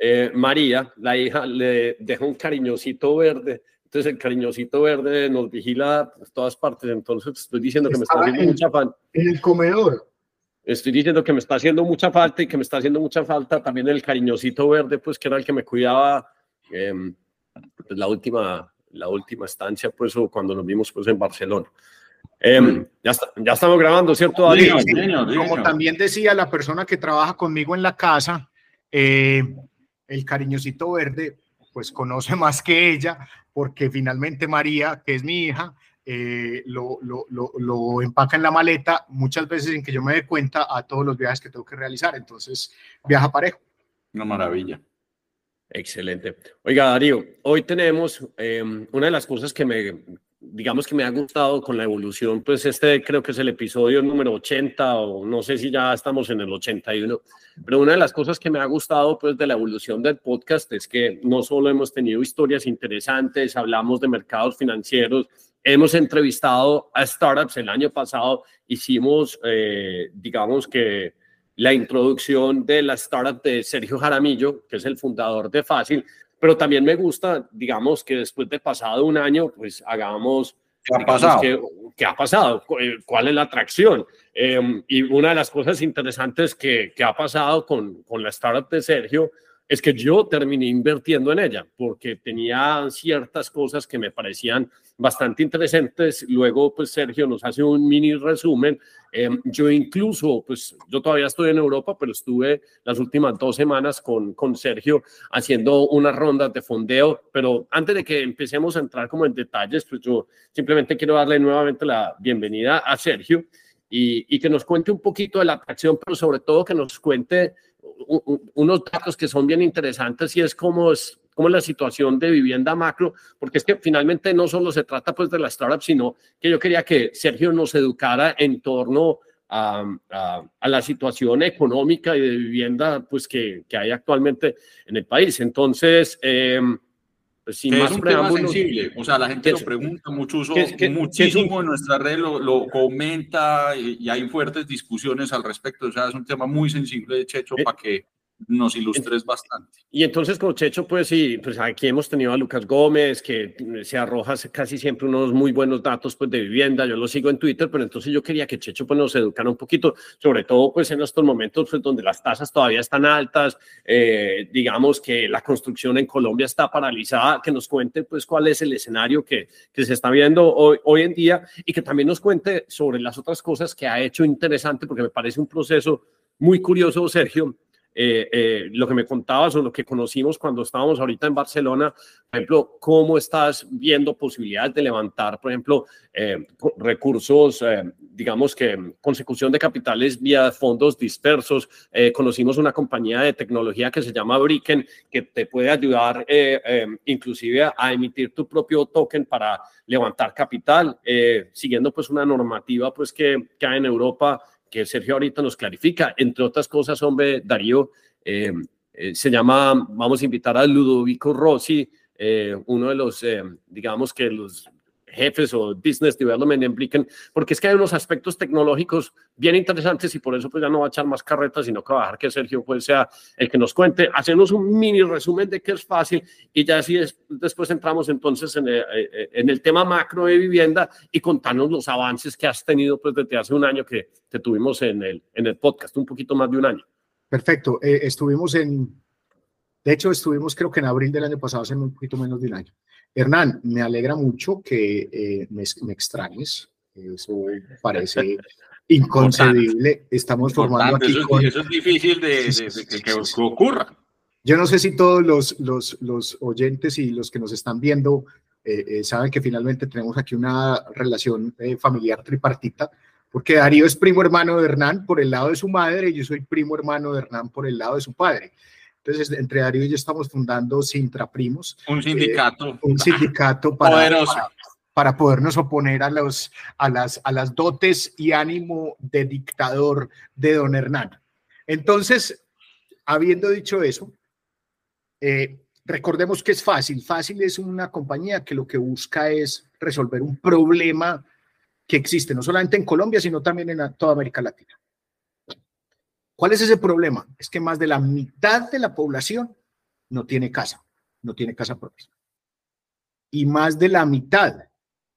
eh, María, la hija, le deja un cariñosito verde. Entonces el cariñosito verde nos vigila por todas partes. Entonces estoy diciendo que me está haciendo mucha falta. En el comedor. Estoy diciendo que me está haciendo mucha falta y que me está haciendo mucha falta también el cariñosito verde, pues que era el que me cuidaba em, pues, la última la última estancia, pues, o cuando nos vimos, pues, en Barcelona. Em, ya, ya estamos grabando, ¿cierto, David? Como también decía la persona que trabaja conmigo en la casa, eh, el cariñosito verde, pues conoce más que ella, porque finalmente María, que es mi hija, eh, lo, empaca en la maleta muchas veces sin que yo me dé cuenta a todos los viajes que tengo que realizar. Entonces, viaja parejo. Una maravilla. Excelente. Oiga, Darío, hoy tenemos em, una de las cosas que me, digamos que me ha gustado con la evolución, pues este creo que es el episodio número 80 o no sé si ya estamos en el 81, pero una de las cosas que me ha gustado pues de la evolución del podcast es que no solo hemos tenido historias interesantes, hablamos de mercados financieros, hemos entrevistado a startups el año pasado, hicimos, eh, digamos que la introducción de la startup de Sergio Jaramillo, que es el fundador de Fácil, pero también me gusta, digamos, que después de pasado un año, pues hagamos... ¿Qué ha pasado? ¿Qué ha pasado? Eh, ¿Cuál es la atracción? Em, y una de las cosas interesantes que, que ha pasado con, con la startup de Sergio es que yo terminé invirtiendo en ella porque tenía ciertas cosas que me parecían bastante interesantes. Luego, pues Sergio nos hace un mini resumen. Em, yo incluso, pues yo todavía estoy en Europa, pero estuve las últimas dos semanas con, con Sergio haciendo unas rondas de fondeo. Pero antes de que empecemos a entrar como en detalles, pues yo simplemente quiero darle nuevamente la bienvenida a Sergio y, y que nos cuente un poquito de la atracción, pero sobre todo que nos cuente unos datos que son bien interesantes y es cómo es cómo la situación de vivienda macro, porque es que finalmente no solo se trata pues de la startup, sino que yo quería que Sergio nos educara en torno a, a, la situación económica y de vivienda pues que, que hay actualmente en el país. Entonces, eh, pues, es un tema sensible, o sea, la gente lo pregunta, mucho uso, muchísimo en nuestra red lo, lo comenta y, hay fuertes discusiones al respecto, o sea, es un tema muy sensible, de Checho, eh, para que nos ilustres bastante. Y entonces con Checho, pues sí, pues aquí hemos tenido a Lucas Gómez, que se arroja casi siempre unos muy buenos datos pues de vivienda, yo lo sigo en Twitter, pero entonces yo quería que Checho pues nos educara un poquito, sobre todo pues en estos momentos pues, donde las tasas todavía están altas, eh, digamos que la construcción en Colombia está paralizada, que nos cuente pues cuál es el escenario que, que se está viendo hoy, hoy en día y que también nos cuente sobre las otras cosas que ha hecho interesante, porque me parece un proceso muy curioso, Sergio, eh, eh, lo que me contabas o lo que conocimos cuando estábamos ahorita en Barcelona, por ejemplo, cómo estás viendo posibilidades de levantar, por ejemplo, eh, recursos, digamos que consecución de capitales vía fondos dispersos. conocimos una compañía de tecnología que se llama Bricken, que te puede ayudar inclusive a emitir tu propio token para levantar capital, siguiendo pues una normativa pues que, que hay en Europa que Sergio ahorita nos clarifica. Entre otras cosas, hombre, Darío, eh, eh, se llama, vamos a invitar a Ludovico Rossi, eh, uno de los, digamos que los jefes o business development implican, porque es que hay unos aspectos tecnológicos bien interesantes y por eso pues ya no va a echar más carretas, sino que va a dejar que Sergio pues sea el que nos cuente, hacernos un mini resumen de qué es fácil y ya así es, después entramos entonces en el, eh, en el, tema macro de vivienda y contarnos los avances que has tenido pues desde hace un año que te tuvimos en el, en el podcast, un poquito más de un año. Perfecto, eh, estuvimos en, de hecho estuvimos creo que en abril del año pasado, hace un poquito menos de un año. Hernán, me alegra mucho que eh, me, extrañes. Eso parece inconcebible. Estamos formando aquí. Eso, es difícil de, que, ocurra. Yo no sé si todos los, los, los oyentes y los que nos están viendo eh, eh, saben que finalmente tenemos aquí una relación familiar tripartita, porque Darío es primo hermano de Hernán por el lado de su madre y yo soy primo hermano de Hernán por el lado de su padre. Entonces, entre Darío y yo estamos fundando Sintra Primos. Un sindicato. Eh, un sindicato para, para, podernos oponer a, los, a, las, a las dotes y ánimo de dictador de don Hernán. Entonces, habiendo dicho eso, eh, recordemos que es fácil. Fácil es una compañía que lo que busca es resolver un problema que existe no solamente en Colombia, sino también en toda América Latina. ¿Cuál es ese problema? Es que más de la mitad de la población no tiene casa, no tiene casa propia. Y más de la mitad,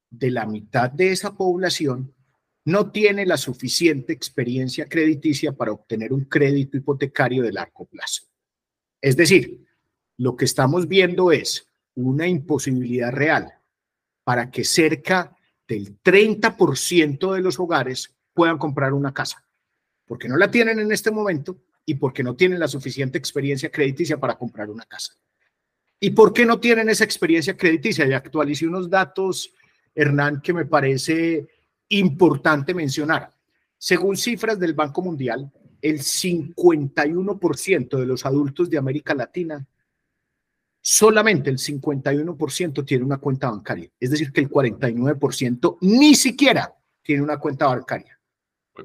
de la mitad de esa población no tiene la suficiente experiencia crediticia para obtener un crédito hipotecario de largo plazo. Es decir, lo que estamos viendo es una imposibilidad real para que cerca del 30% de los hogares puedan comprar una casa, porque no la tienen en este momento y porque no tienen la suficiente experiencia crediticia para comprar una casa. ¿Y por qué no tienen esa experiencia crediticia? Y actualicé unos datos, Hernán, que me parece importante mencionar. Según cifras del Banco Mundial, el 51% de los adultos de América Latina, solamente el 51% tiene una cuenta bancaria. Es decir, que el 49% ni siquiera tiene una cuenta bancaria.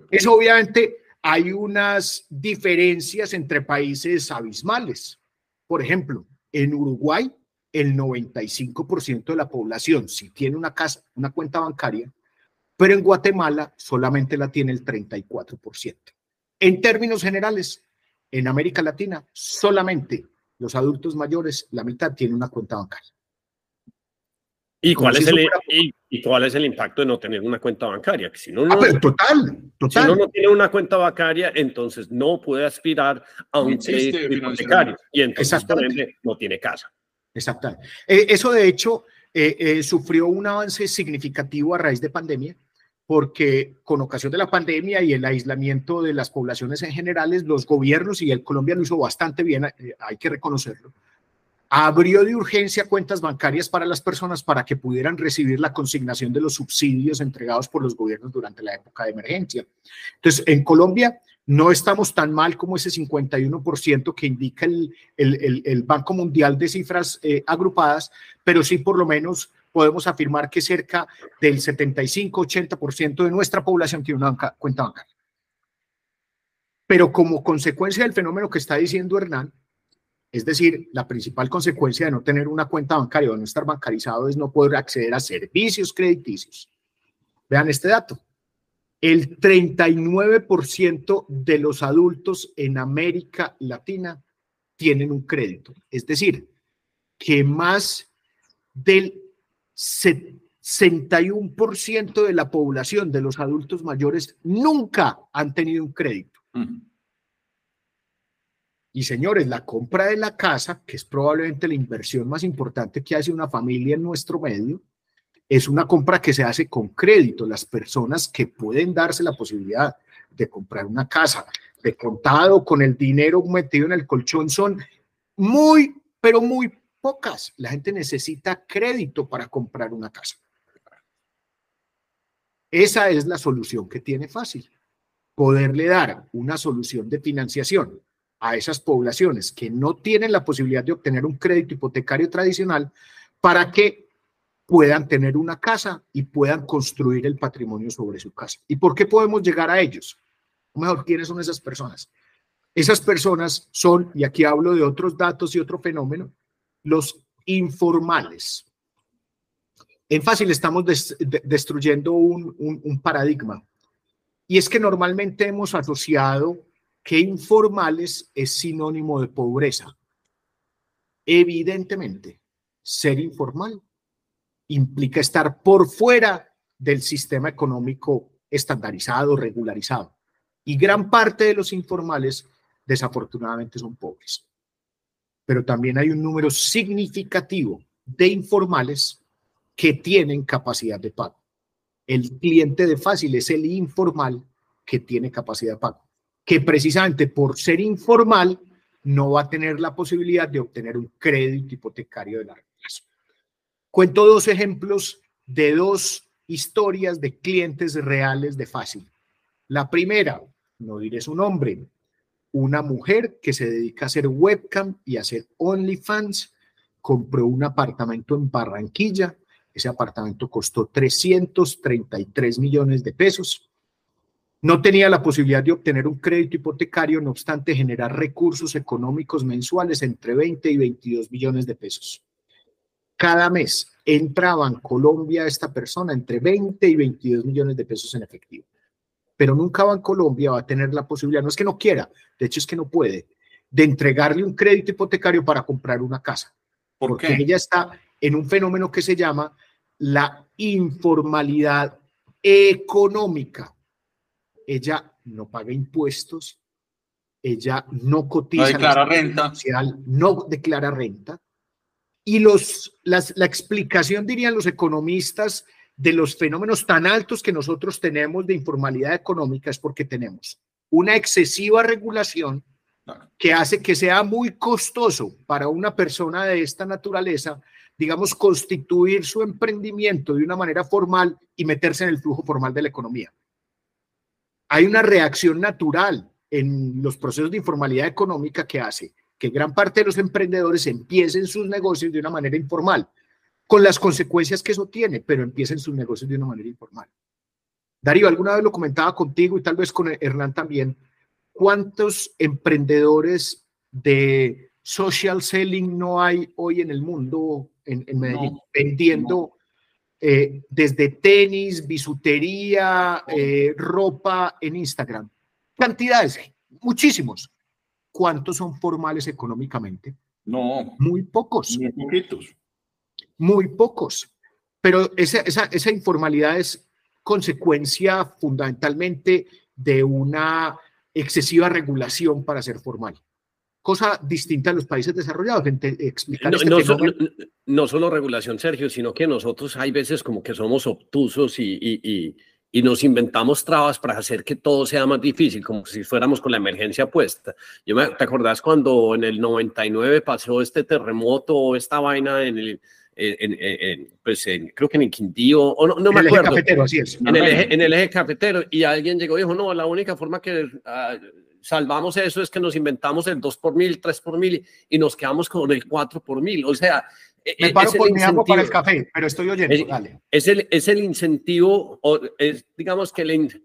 Eso obviamente hay unas diferencias entre países abismales. Por ejemplo, en Uruguay, el 95% de la población, si tiene una, casa, una cuenta bancaria, pero en Guatemala solamente la tiene el 34%. En términos generales, en América Latina, solamente los adultos mayores, la mitad tiene una cuenta bancaria. ¿Y cuál, es el, y, cuál es el impacto de no tener una cuenta bancaria? si no, ah, total, total. Si uno no tiene una cuenta bancaria, entonces no puede aspirar a un crédito hipotecario y entonces por no tiene casa. Exactamente. Eh, eso de hecho eh, eh, sufrió un avance significativo a raíz de pandemia porque con ocasión de la pandemia y el aislamiento de las poblaciones en generales, los gobiernos y el Colombia lo hizo bastante bien, eh, hay que reconocerlo, abrió de urgencia cuentas bancarias para las personas para que pudieran recibir la consignación de los subsidios entregados por los gobiernos durante la época de emergencia. Entonces, en Colombia no estamos tan mal como ese 51% que indica el, Banco Mundial de cifras eh, agrupadas, pero sí por lo menos podemos afirmar que cerca del 75-80% de nuestra población tiene una cuenta bancaria. Pero como consecuencia del fenómeno que está diciendo Hernán, es decir, la principal consecuencia de no tener una cuenta bancaria o no estar bancarizado es no poder acceder a servicios crediticios. Vean este dato. El 39% de los adultos en América Latina tienen un crédito. Es decir, que más del 61% de la población de los adultos mayores nunca han tenido un crédito. Y señores, la compra de la casa, que es probablemente la inversión más importante que hace una familia en nuestro medio, es una compra que se hace con crédito. Las personas que pueden darse la posibilidad de comprar una casa de contado con el dinero metido en el colchón son muy, pero muy pocas. La gente necesita crédito para comprar una casa. Esa es la solución que tiene fácil. Poderle dar una solución de financiación a esas poblaciones que no tienen la posibilidad de obtener un crédito hipotecario tradicional para que puedan tener una casa y puedan construir el patrimonio sobre su casa. ¿Y por qué podemos llegar a ellos? O mejor, ¿quiénes son esas personas? Esas personas son, y aquí hablo de otros datos y otro fenómeno, los informales. En fácil estamos destruyendo un, paradigma. Y es que normalmente hemos asociado que informales es sinónimo de pobreza. Evidentemente, ser informal implica estar por fuera del sistema económico estandarizado, regularizado. Y gran parte de los informales, desafortunadamente, son pobres pero también hay un número significativo de informales que tienen capacidad de pago. El cliente de fácil es el informal que tiene capacidad de pago, que precisamente por ser informal no va a tener la posibilidad de obtener un crédito hipotecario de largo plazo. Cuento dos ejemplos de dos historias de clientes reales de fácil. La primera, no diré su nombre, una mujer que se dedica a hacer webcam y a hacer OnlyFans, compró un apartamento en Barranquilla. Ese apartamento costó 333 millones de pesos. No tenía la posibilidad de obtener un crédito hipotecario, no obstante generar recursos económicos mensuales entre 20 y 22 millones de pesos. Cada mes entraba en Colombia esta persona entre 20 y 22 millones de pesos en efectivo pero nunca Colombia va a tener la posibilidad, no es que no quiera, de hecho es que no puede, de entregarle un crédito hipotecario para comprar una casa. porque ella está en un fenómeno que se llama la informalidad económica. Ella no paga impuestos, ella no cotiza. No declara renta. Social, no declara renta. Y los, las, la explicación, dirían los economistas, de los fenómenos tan altos que nosotros tenemos de informalidad económica es porque tenemos una excesiva regulación que hace que sea muy costoso para una persona de esta naturaleza, digamos, constituir su emprendimiento de una manera formal y meterse en el flujo formal de la economía. Hay una reacción natural en los procesos de informalidad económica que hace que gran parte de los emprendedores empiecen sus negocios de una manera informal, con las consecuencias que eso tiene, pero empiecen sus negocios de una manera informal. Darío, alguna vez lo comentaba contigo y tal vez con Hernán también, ¿cuántos emprendedores de social selling no hay hoy en el mundo, en, Medellín, vendiendo eh, desde tenis, bisutería, eh, ropa en Instagram? Cantidades, muchísimos. ¿Cuántos son formales económicamente? No. Muy pocos. Muy poquitos. Muy pocos. Pero esa, esa, esa informalidad es consecuencia fundamentalmente de una excesiva regulación para ser formal. Cosa distinta a los países desarrollados. Explicar no, este no, solo regulación, Sergio, sino que nosotros hay veces como que somos obtusos y, y, y, nos inventamos trabas para hacer que todo sea más difícil, como si fuéramos con la emergencia puesta. Yo me, ¿Te acordás cuando en el 99 pasó este terremoto o esta vaina en el, en, pues creo que en el Quindío, o no, no me acuerdo. El eje cafetero, así es. En el, eje, en el eje cafetero, y alguien llegó y dijo, no, la única forma que uh, salvamos eso es que nos inventamos el 2 por mil, 3 por mil, y nos quedamos con el 4 por mil. O sea, me paro por mi agua para el café, pero estoy oyendo, es, dale. Es el, es el incentivo, o es, digamos que el,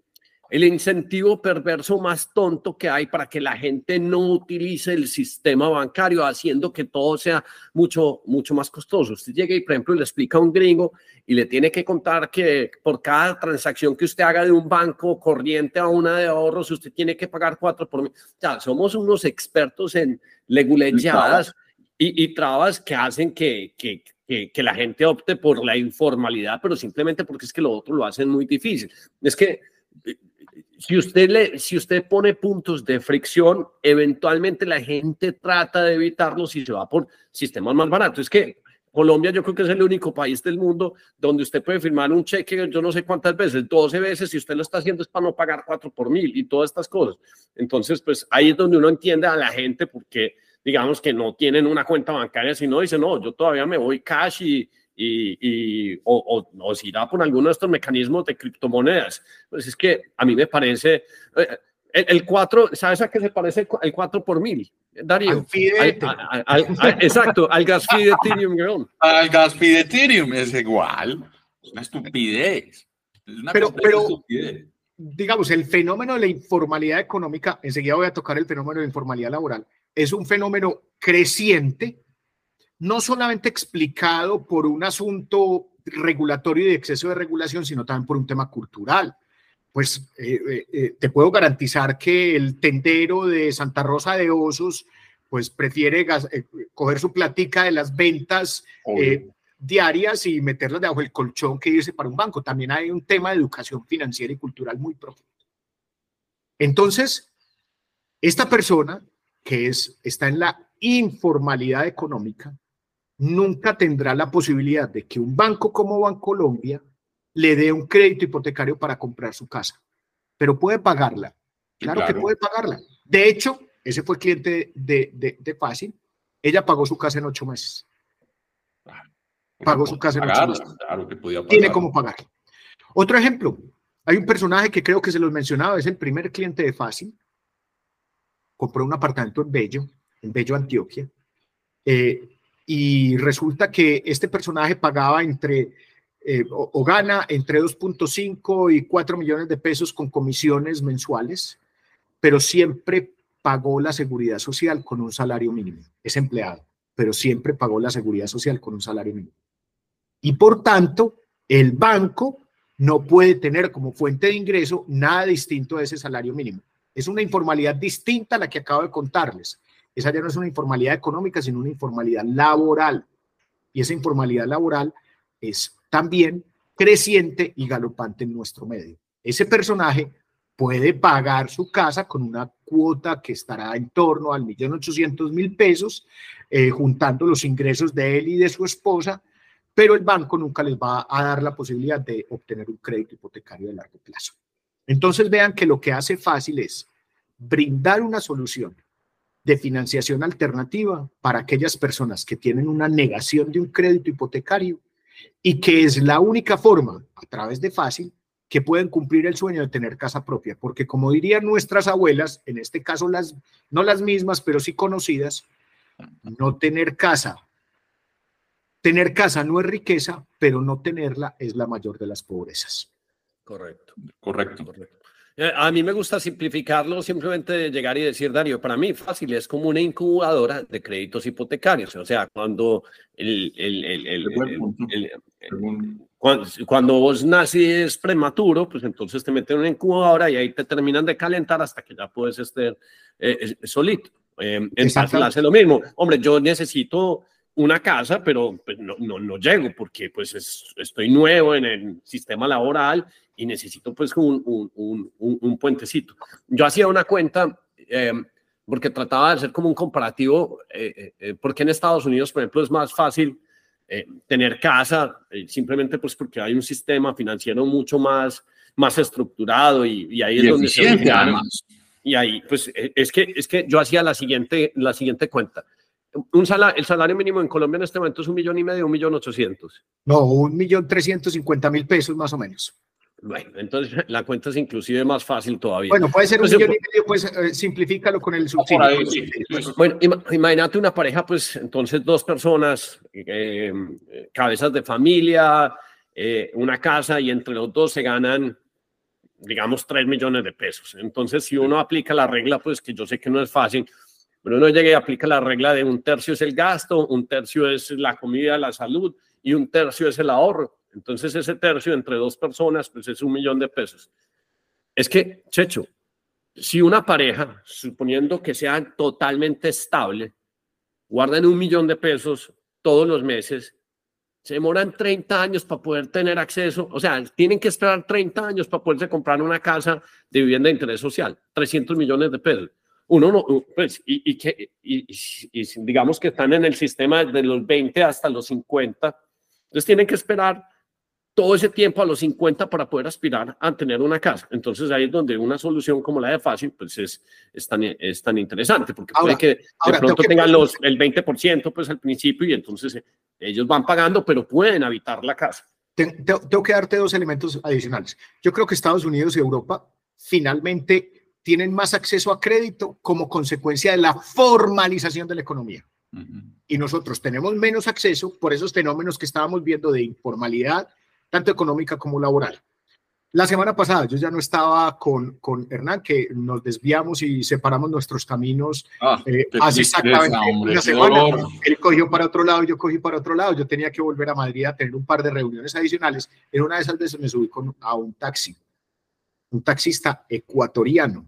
el incentivo perverso más tonto que hay para que la gente no utilice el sistema bancario, haciendo que todo sea mucho, mucho más costoso. Usted llega y, por ejemplo, le explica a un gringo y le tiene que contar que por cada transacción que usted haga de un banco corriente a una de ahorros, usted tiene que pagar cuatro por mil. Ya, somos unos expertos en leguleyadas y, y, trabas que hacen que, que, que, que la gente opte por la informalidad, pero simplemente porque es que lo otro lo hacen muy difícil. Es que si usted, le, si usted pone puntos de fricción, eventualmente la gente trata de evitarlos y se va por sistemas más baratos. Es que Colombia yo creo que es el único país del mundo donde usted puede firmar un cheque, yo no sé cuántas veces, 12 veces, si usted lo está haciendo es para no pagar 4 por mil y todas estas cosas. Entonces, pues ahí es donde uno entiende a la gente porque digamos que no tienen una cuenta bancaria, sino dice, no, yo todavía me voy cash y, y, o, o, si irá por alguno de estos mecanismos de criptomonedas. Pues es que a mí me parece, eh, el, 4, ¿sabes a qué se parece el 4 por mil? Darío. Al, exacto, al gas fee de Ethereum. Al gas fee de Ethereum es igual. Es una estupidez. Es una pero, pero digamos, el fenómeno de la informalidad económica, enseguida voy a tocar el fenómeno de informalidad laboral, es un fenómeno creciente no solamente explicado por un asunto regulatorio y de exceso de regulación, sino también por un tema cultural. Pues eh, eh, eh, te puedo garantizar que el tendero de Santa Rosa de Osos, pues prefiere coger su platica de las ventas diarias y meterlas debajo del colchón que irse para un banco. También hay un tema de educación financiera y cultural muy profundo. Entonces, esta persona que es, está en la informalidad económica, nunca tendrá la posibilidad de que un banco como Bancolombia le dé un crédito hipotecario para comprar su casa, pero puede pagarla. Claro, que puede pagarla. De hecho, ese fue cliente de, de, de Fácil. Ella pagó su casa en ocho meses. Pagó su casa en ocho meses. Claro que podía Tiene cómo pagar. Otro ejemplo. Hay un personaje que creo que se los mencionaba, es el primer cliente de Fácil. Compró un apartamento en Bello, en Bello, Antioquia. Eh, y resulta que este personaje pagaba entre, eh, o, gana entre 2.5 y 4 millones de pesos con comisiones mensuales, pero siempre pagó la seguridad social con un salario mínimo. Es empleado, pero siempre pagó la seguridad social con un salario mínimo. Y por tanto, el banco no puede tener como fuente de ingreso nada distinto a ese salario mínimo. Es una informalidad distinta a la que acabo de contarles. Esa ya no es una informalidad económica, sino una informalidad laboral. Y esa informalidad laboral es también creciente y galopante en nuestro medio. Ese personaje puede pagar su casa con una cuota que estará en torno al millón ochocientos mil pesos, eh, juntando los ingresos de él y de su esposa, pero el banco nunca les va a dar la posibilidad de obtener un crédito hipotecario de largo plazo. Entonces vean que lo que hace fácil es brindar una solución de financiación alternativa para aquellas personas que tienen una negación de un crédito hipotecario y que es la única forma, a través de Fácil, que pueden cumplir el sueño de tener casa propia, porque como dirían nuestras abuelas, en este caso las no las mismas, pero sí conocidas, no tener casa. Tener casa no es riqueza, pero no tenerla es la mayor de las pobrezas. Correcto. Correcto. Correcto. Eh, a mí me gusta simplificarlo, simplemente llegar y decir, Darío, para mí fácil, es como una incubadora de créditos hipotecarios. O sea, cuando, el, el, el, cuando, cuando, vos naces prematuro, pues entonces te meten en una incubadora y ahí te terminan de calentar hasta que ya puedes estar eh, solito. Eh, en fácil hace lo mismo. Hombre, yo necesito una casa, pero pues, no, no, no, llego porque pues estoy nuevo en el sistema laboral y necesito pues un, un, un, un puentecito. Yo hacía una cuenta em, porque trataba de hacer como un comparativo, eh, eh, eh, porque en Estados Unidos, por ejemplo, es más fácil tener casa, simplemente pues porque hay un sistema financiero mucho más, más estructurado y, y ahí es donde se... Y ahí, pues es que, es que yo hacía la siguiente, la siguiente cuenta un el salario mínimo en Colombia en este momento es un millón y medio, un millón ochocientos. No, un millón trescientos cincuenta mil pesos más o menos. Bueno, entonces la cuenta es inclusive más fácil todavía. Bueno, puede ser un millón y medio, pues eh, simplifícalo con el subsidio. Bueno, imagínate una pareja, pues entonces dos personas, eh, cabezas de familia, eh, una casa y entre los dos se ganan, digamos, tres millones de pesos. Entonces, si uno aplica la regla, pues que yo sé que no es fácil, pero uno llega y aplica la regla de un tercio es el gasto, un tercio es la comida, la salud y un tercio es el ahorro. Entonces ese tercio entre dos personas pues es un millón de pesos. Es que, Checho, si una pareja, suponiendo que sea totalmente estable, guardan un millón de pesos todos los meses, se demoran 30 años para poder tener acceso, o sea, tienen que esperar 30 años para poderse comprar una casa de vivienda de interés social, 300 millones de pesos uno no, pues, y, que, y, digamos que están en el sistema de los 20 hasta los 50, entonces tienen que esperar todo ese tiempo a los 50 para poder aspirar a tener una casa. Entonces ahí es donde una solución como la de Fácil, pues es, es, tan, es tan interesante, porque puede que de pronto tengan los, el 20% pues al principio y entonces eh, ellos van pagando, pero pueden habitar la casa. Tengo que darte dos elementos adicionales. Yo creo que Estados Unidos y Europa finalmente tienen más acceso a crédito como consecuencia de la formalización de la economía. Y nosotros tenemos menos acceso por esos fenómenos que estábamos viendo de informalidad, tanto económica como laboral. La semana pasada yo ya no estaba con, con Hernán, que nos desviamos y separamos nuestros caminos ah, eh, hace exactamente una semana. Él cogió para otro lado, yo cogí para otro lado. Yo tenía que volver a Madrid a tener un par de reuniones adicionales. En una de esas veces me subí con, a un taxi, un taxista ecuatoriano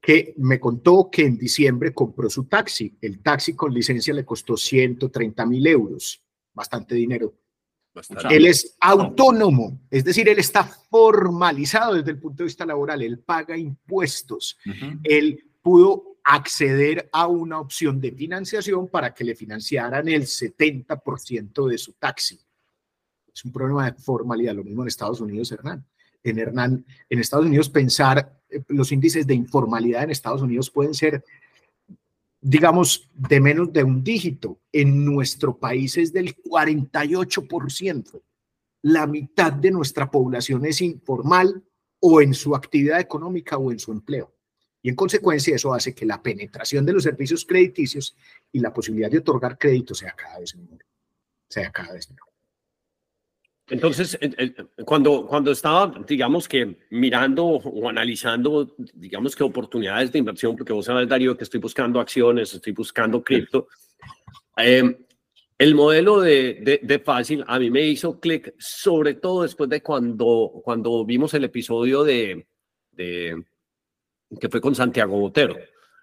que me contó que en diciembre compró su taxi. El taxi con licencia le costó 130 mil euros, bastante dinero. Él es autónomo, es decir, él está formalizado desde el punto de vista laboral, él paga impuestos, él pudo acceder a una opción de financiación para que le financiaran el 70% de su taxi. Es un problema de formalidad, lo mismo en Estados Unidos, Hernán. En Hernán, en Estados Unidos pensar eh, los índices de informalidad en Estados Unidos pueden ser, digamos, de menos de un dígito. En nuestro país es del 48%. La mitad de nuestra población es informal o en su actividad económica o en su empleo. Y en consecuencia eso hace que la penetración de los servicios crediticios y la posibilidad de otorgar crédito sea cada vez menor. Sea cada vez menor. Entonces, cuando, cuando estaba, digamos que mirando o analizando, digamos que oportunidades de inversión, porque vos sabes, Darío, que estoy buscando acciones, estoy buscando cripto, eh, el modelo de, de, Fácil a mí me hizo clic, sobre todo después de cuando, cuando vimos el episodio de, de que fue con Santiago Botero.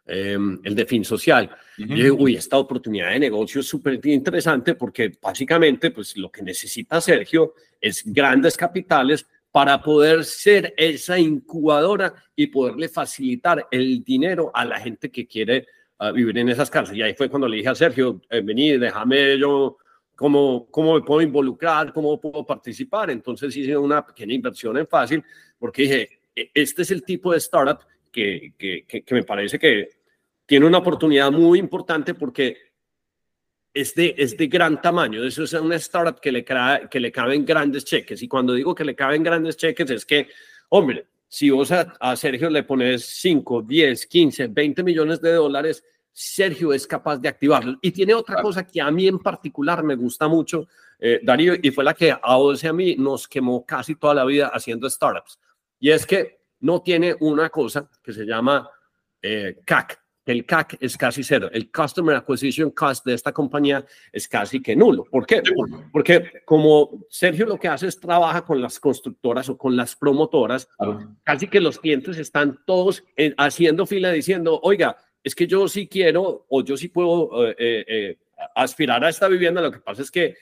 Em, el de fin social. Yo digo, uy, esta oportunidad de negocio es súper interesante porque básicamente pues lo que necesita Sergio es grandes capitales para poder ser esa incubadora y poderle facilitar el dinero a la gente que quiere ah, vivir en esas casas. Y ahí fue cuando le dije a Sergio, eh, vení, déjame yo, cómo, cómo me puedo involucrar, cómo puedo participar. Entonces hice una pequeña inversión en Fácil porque dije, e, este es el tipo de startup que, que, que, me parece que tiene una oportunidad muy importante porque es de, es de gran tamaño. Eso es una startup que le, que le caben grandes cheques. Y cuando digo que le caben grandes cheques es que, hombre, si vos a, Sergio le pones 5, 10, 15, 20 millones de dólares, Sergio es capaz de activarlo. Y tiene otra cosa que a mí en particular me gusta mucho, eh, Darío, y fue la que a vos y a mí nos quemó casi toda la vida haciendo startups. Y es que no tiene una cosa que se llama eh, CAC, el CAC es casi cero. El Customer Acquisition Cost de esta compañía es casi que nulo. ¿Por qué? Porque como Sergio lo que hace es trabaja con las constructoras o con las promotoras, casi que los clientes están todos eh, haciendo fila diciendo, oiga, es que yo sí quiero o yo sí puedo eh, eh, aspirar a esta vivienda. Lo que pasa es que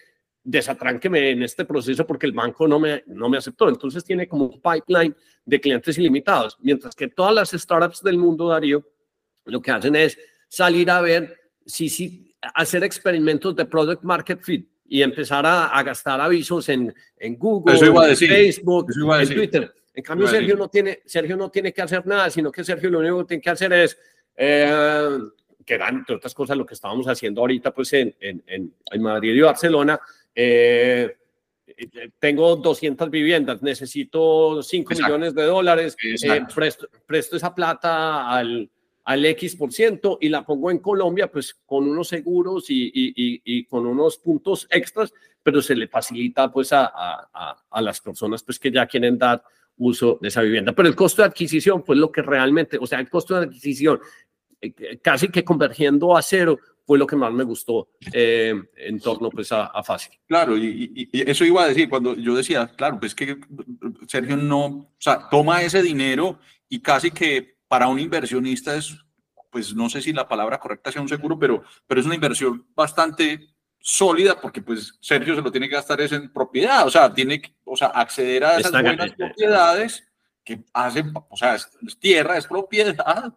desatránqueme en este proceso porque el banco no me, no me aceptó. Entonces tiene como un pipeline de clientes ilimitados, mientras que todas las startups del mundo, Darío, lo que hacen es salir a ver si, si hacer experimentos de product market fit y empezar a, gastar avisos en, en Google, en Facebook, en Twitter. En cambio, Sergio no, tiene, Sergio no tiene que hacer nada, sino que Sergio lo único que tiene que hacer es, eh, que dan, entre otras cosas, lo que estábamos haciendo ahorita pues en, en, en Madrid y Barcelona, eh, tengo 200 viviendas, necesito 5 millones de dólares, eh, presto, presto, esa plata al, al X por ciento y la pongo en Colombia, pues con unos seguros y, y, y, con unos puntos extras, pero se le facilita pues a, a, a, las personas pues que ya quieren dar uso de esa vivienda. Pero el costo de adquisición fue lo que realmente, o sea, el costo de adquisición eh, casi que convergiendo a cero fue lo que más me gustó eh, en torno pues a, a Fácil. Claro, y, y, eso iba a decir cuando yo decía, claro, pues que Sergio no, o sea, toma ese dinero y casi que para un inversionista es, pues no sé si la palabra correcta sea un seguro, pero, pero es una inversión bastante sólida porque pues Sergio se lo tiene que gastar es en propiedad, o sea, tiene que o sea, acceder a esas buenas propiedades que hacen, o sea, es, tierra, es propiedad,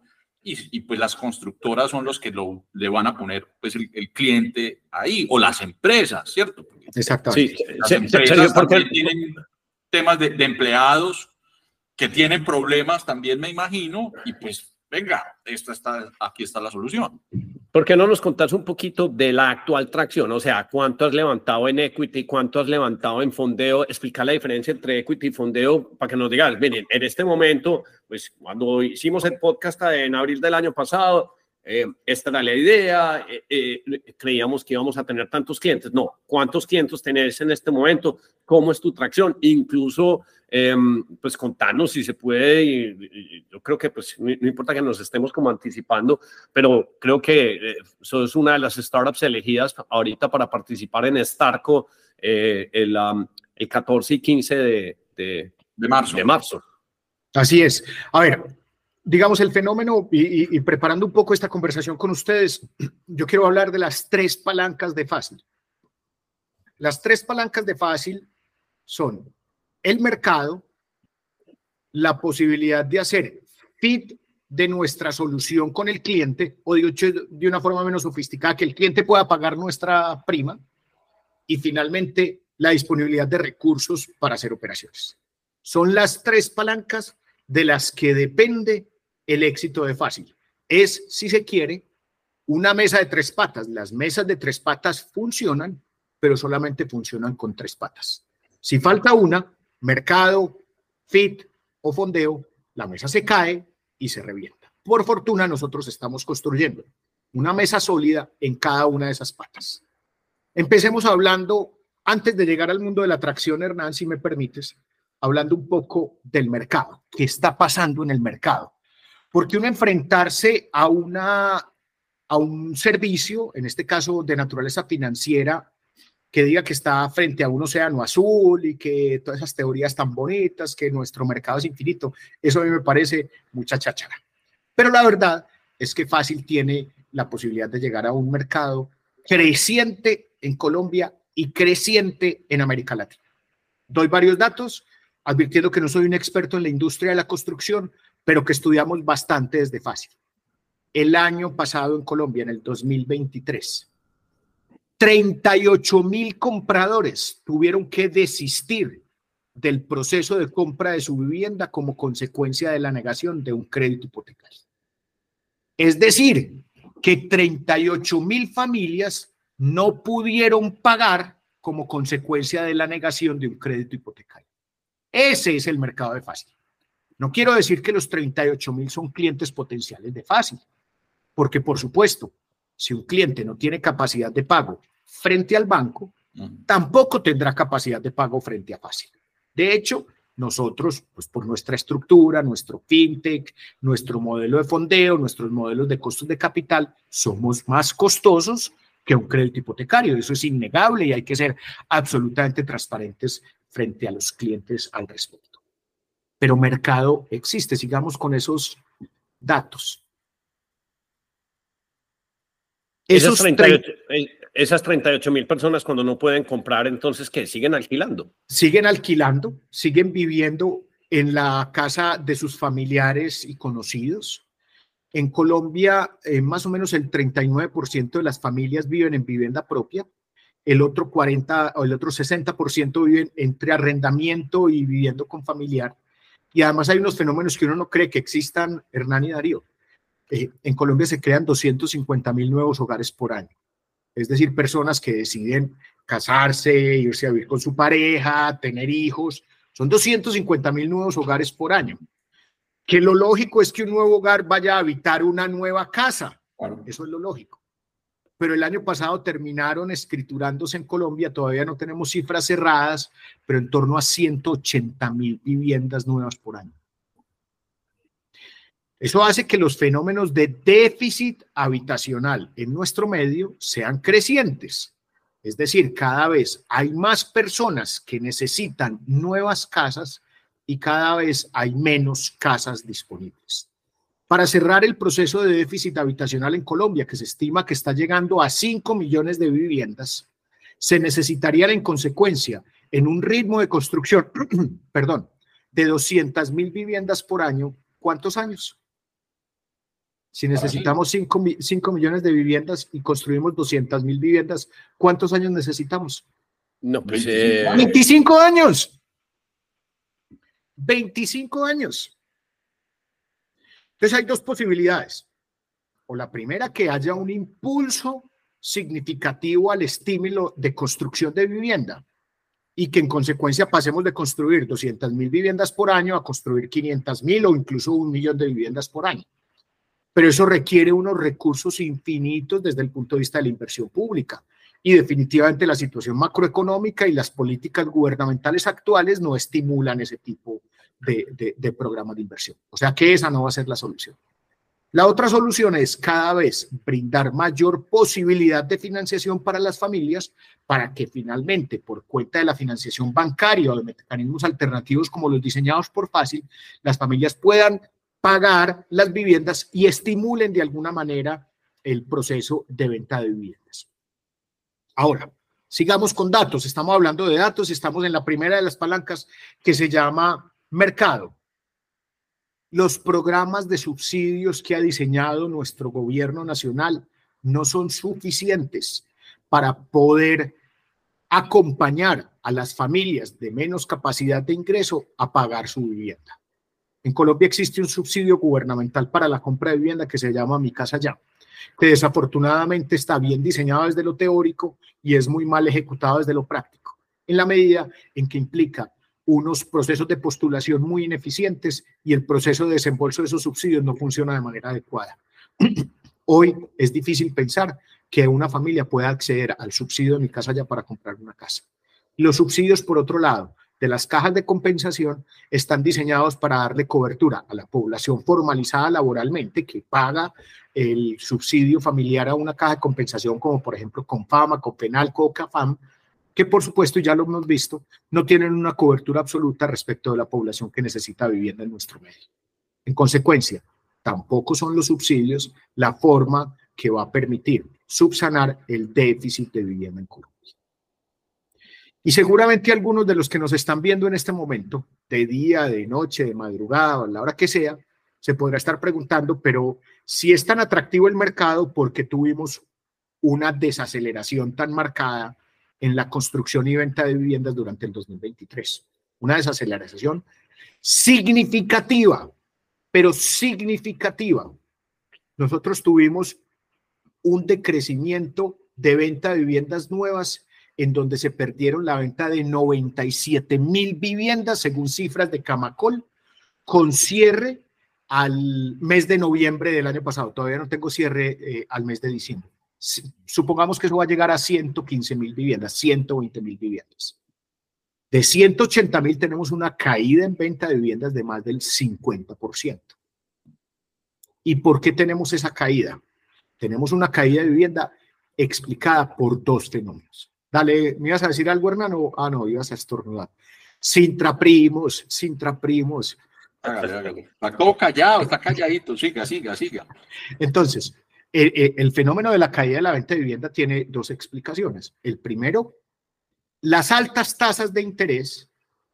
y, y, pues las constructoras son los que lo, le van a poner pues el, cliente ahí, o las empresas, ¿cierto? Exactamente. Sí, las empresas también tienen temas de, de empleados que tienen problemas también, me imagino, y pues venga, esta está, aquí está la solución. ¿Por qué no nos contás un poquito de la actual tracción? O sea, ¿cuánto has levantado en equity? ¿Cuánto has levantado en fondeo? Explicar la diferencia entre equity y fondeo para que nos digas, miren, en este momento, pues cuando hicimos el podcast en abril del año pasado, eh, esta era la idea, eh, eh, creíamos que íbamos a tener tantos clientes. No, ¿cuántos clientes tenés en este momento? ¿Cómo es tu tracción? Incluso, em, pues contanos si se puede, y, yo creo que pues no, importa que nos estemos como anticipando, pero creo que sos una de las startups elegidas ahorita para participar en Starco el, el, 14 y 15 de, de, de marzo. de marzo. Así es. A ver, digamos, el fenómeno y, preparando un poco esta conversación con ustedes, yo quiero hablar de las tres palancas de fácil. Las tres palancas de fácil son el mercado, la posibilidad de hacer fit de nuestra solución con el cliente, o dicho de una forma menos sofisticada, que el cliente pueda pagar nuestra prima, y finalmente la disponibilidad de recursos para hacer operaciones. Son las tres palancas de las que depende el éxito de fácil. Es, si se quiere, una mesa de tres patas. Las mesas de tres patas funcionan, pero solamente funcionan con tres patas. Si falta una, mercado, fit o fondeo, la mesa se cae y se revienta. Por fortuna, nosotros estamos construyendo una mesa sólida en cada una de esas patas. Empecemos hablando, antes de llegar al mundo de la atracción, Hernán, si me permites, hablando un poco del mercado. ¿Qué está pasando en el mercado? Porque uno enfrentarse a, una, a un servicio, en este caso de naturaleza financiera, que diga que está frente a un océano azul y que todas esas teorías tan bonitas, que nuestro mercado es infinito, eso a mí me parece mucha cháchara. Pero la verdad es que Fácil tiene la posibilidad de llegar a un mercado creciente en Colombia y creciente en América Latina. Doy varios datos, advirtiendo que no soy un experto en la industria de la construcción, pero que estudiamos bastante desde Fácil. El año pasado en Colombia, en el 2023, 38 mil compradores tuvieron que desistir del proceso de compra de su vivienda como consecuencia de la negación de un crédito hipotecario. Es decir, que 38 mil familias no pudieron pagar como consecuencia de la negación de un crédito hipotecario. Ese es el mercado de fácil. No quiero decir que los 38 mil son clientes potenciales de fácil, porque por supuesto, si un cliente no tiene capacidad de pago frente al banco, tampoco tendrá capacidad de pago frente a fácil. De hecho, nosotros, pues por nuestra estructura, nuestro fintech, nuestro modelo de fondeo, nuestros modelos de costos de capital, somos más costosos que un crédito hipotecario. Eso es innegable y hay que ser absolutamente transparentes frente a los clientes al respecto. Pero mercado existe, sigamos con esos datos. Esos 38, esas 38 mil personas cuando no pueden comprar, entonces, ¿qué? ¿Siguen alquilando? Siguen alquilando, siguen viviendo en la casa de sus familiares y conocidos. En Colombia, eh, más o menos el 39% de las familias viven en vivienda propia, el otro 40 o el otro 60% viven entre arrendamiento y viviendo con familiar. Y además hay unos fenómenos que uno no cree que existan, Hernán y Darío. Eh, en Colombia se crean 250 mil nuevos hogares por año. Es decir, personas que deciden casarse, irse a vivir con su pareja, tener hijos. Son 250 mil nuevos hogares por año. Que lo lógico es que un nuevo hogar vaya a habitar una nueva casa. Eso es lo lógico. Pero el año pasado terminaron escriturándose en Colombia, todavía no tenemos cifras cerradas, pero en torno a 180 mil viviendas nuevas por año. Eso hace que los fenómenos de déficit habitacional en nuestro medio sean crecientes. Es decir, cada vez hay más personas que necesitan nuevas casas y cada vez hay menos casas disponibles. Para cerrar el proceso de déficit habitacional en Colombia, que se estima que está llegando a 5 millones de viviendas, se necesitarían en consecuencia, en un ritmo de construcción, perdón, de 200 mil viviendas por año, ¿cuántos años? Si necesitamos 5, millones de viviendas y construimos 200 mil viviendas, ¿cuántos años necesitamos? No, pues, 25 eh, años. 25 años. Entonces hay dos posibilidades. O la primera, que haya un impulso significativo al estímulo de construcción de vivienda y que en consecuencia pasemos de construir 200 mil viviendas por año a construir 500 mil o incluso un millón de viviendas por año pero eso requiere unos recursos infinitos desde el punto de vista de la inversión pública. Y definitivamente la situación macroeconómica y las políticas gubernamentales actuales no estimulan ese tipo de, de, programas de inversión. O sea que esa no va a ser la solución. La otra solución es cada vez brindar mayor posibilidad de financiación para las familias para que finalmente, por cuenta de la financiación bancaria o de mecanismos alternativos como los diseñados por Fácil, las familias puedan pagar las viviendas y estimulen de alguna manera el proceso de venta de viviendas. Ahora, sigamos con datos. Estamos hablando de datos, estamos en la primera de las palancas que se llama mercado. Los programas de subsidios que ha diseñado nuestro gobierno nacional no son suficientes para poder acompañar a las familias de menos capacidad de ingreso a pagar su vivienda. En Colombia existe un subsidio gubernamental para la compra de vivienda que se llama Mi Casa Ya, que desafortunadamente está bien diseñado desde lo teórico y es muy mal ejecutado desde lo práctico, en la medida en que implica unos procesos de postulación muy ineficientes y el proceso de desembolso de esos subsidios no funciona de manera adecuada. Hoy es difícil pensar que una familia pueda acceder al subsidio de mi casa ya para comprar una casa. Los subsidios, por otro lado, de las cajas de compensación están diseñados para darle cobertura a la población formalizada laboralmente que paga el subsidio familiar a una caja de compensación como por ejemplo Confama, Copenal, Cocafam, que por supuesto ya lo hemos visto, no tienen una cobertura absoluta respecto de la población que necesita vivienda en nuestro medio. En consecuencia, tampoco son los subsidios la forma que va a permitir subsanar el déficit de vivienda en Colombia. Y seguramente algunos de los que nos están viendo en este momento, de día, de noche, de madrugada, a la hora que sea, se podrá estar preguntando, pero si es tan atractivo el mercado, ¿por qué tuvimos una desaceleración tan marcada en la construcción y venta de viviendas durante el 2023? Una desaceleración significativa, pero significativa. Nosotros tuvimos un decrecimiento de venta de viviendas nuevas en donde se perdieron la venta de 97 mil viviendas, según cifras de Camacol, con cierre al mes de noviembre del año pasado. Todavía no tengo cierre eh, al mes de diciembre. Supongamos que eso va a llegar a 115 mil viviendas, 120 mil viviendas. De 180 mil tenemos una caída en venta de viviendas de más del 50%. ¿Y por qué tenemos esa caída? Tenemos una caída de vivienda explicada por dos fenómenos. Dale, ¿me ibas a decir algo, hermano? Ah, no, ibas a estornudar. Sintraprimos, sintraprimos. Está todo callado, está calladito, siga, siga, siga. Entonces, el, el, fenómeno de la caída de la venta de vivienda tiene dos explicaciones. El primero, las altas tasas de interés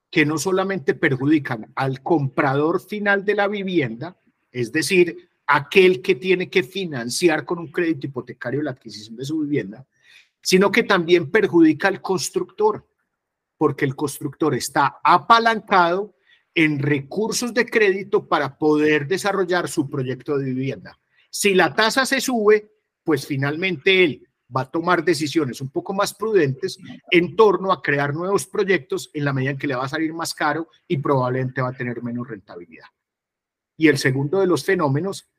que no solamente perjudican al comprador final de la vivienda, es decir, aquel que tiene que financiar con un crédito hipotecario la adquisición de su vivienda, sino que también perjudica al constructor, porque el constructor está apalancado en recursos de crédito para poder desarrollar su proyecto de vivienda. Si la tasa se sube, pues finalmente él va a tomar decisiones un poco más prudentes en torno a crear nuevos proyectos en la medida en que le va a salir más caro y probablemente va a tener menos rentabilidad. Y el segundo de los fenómenos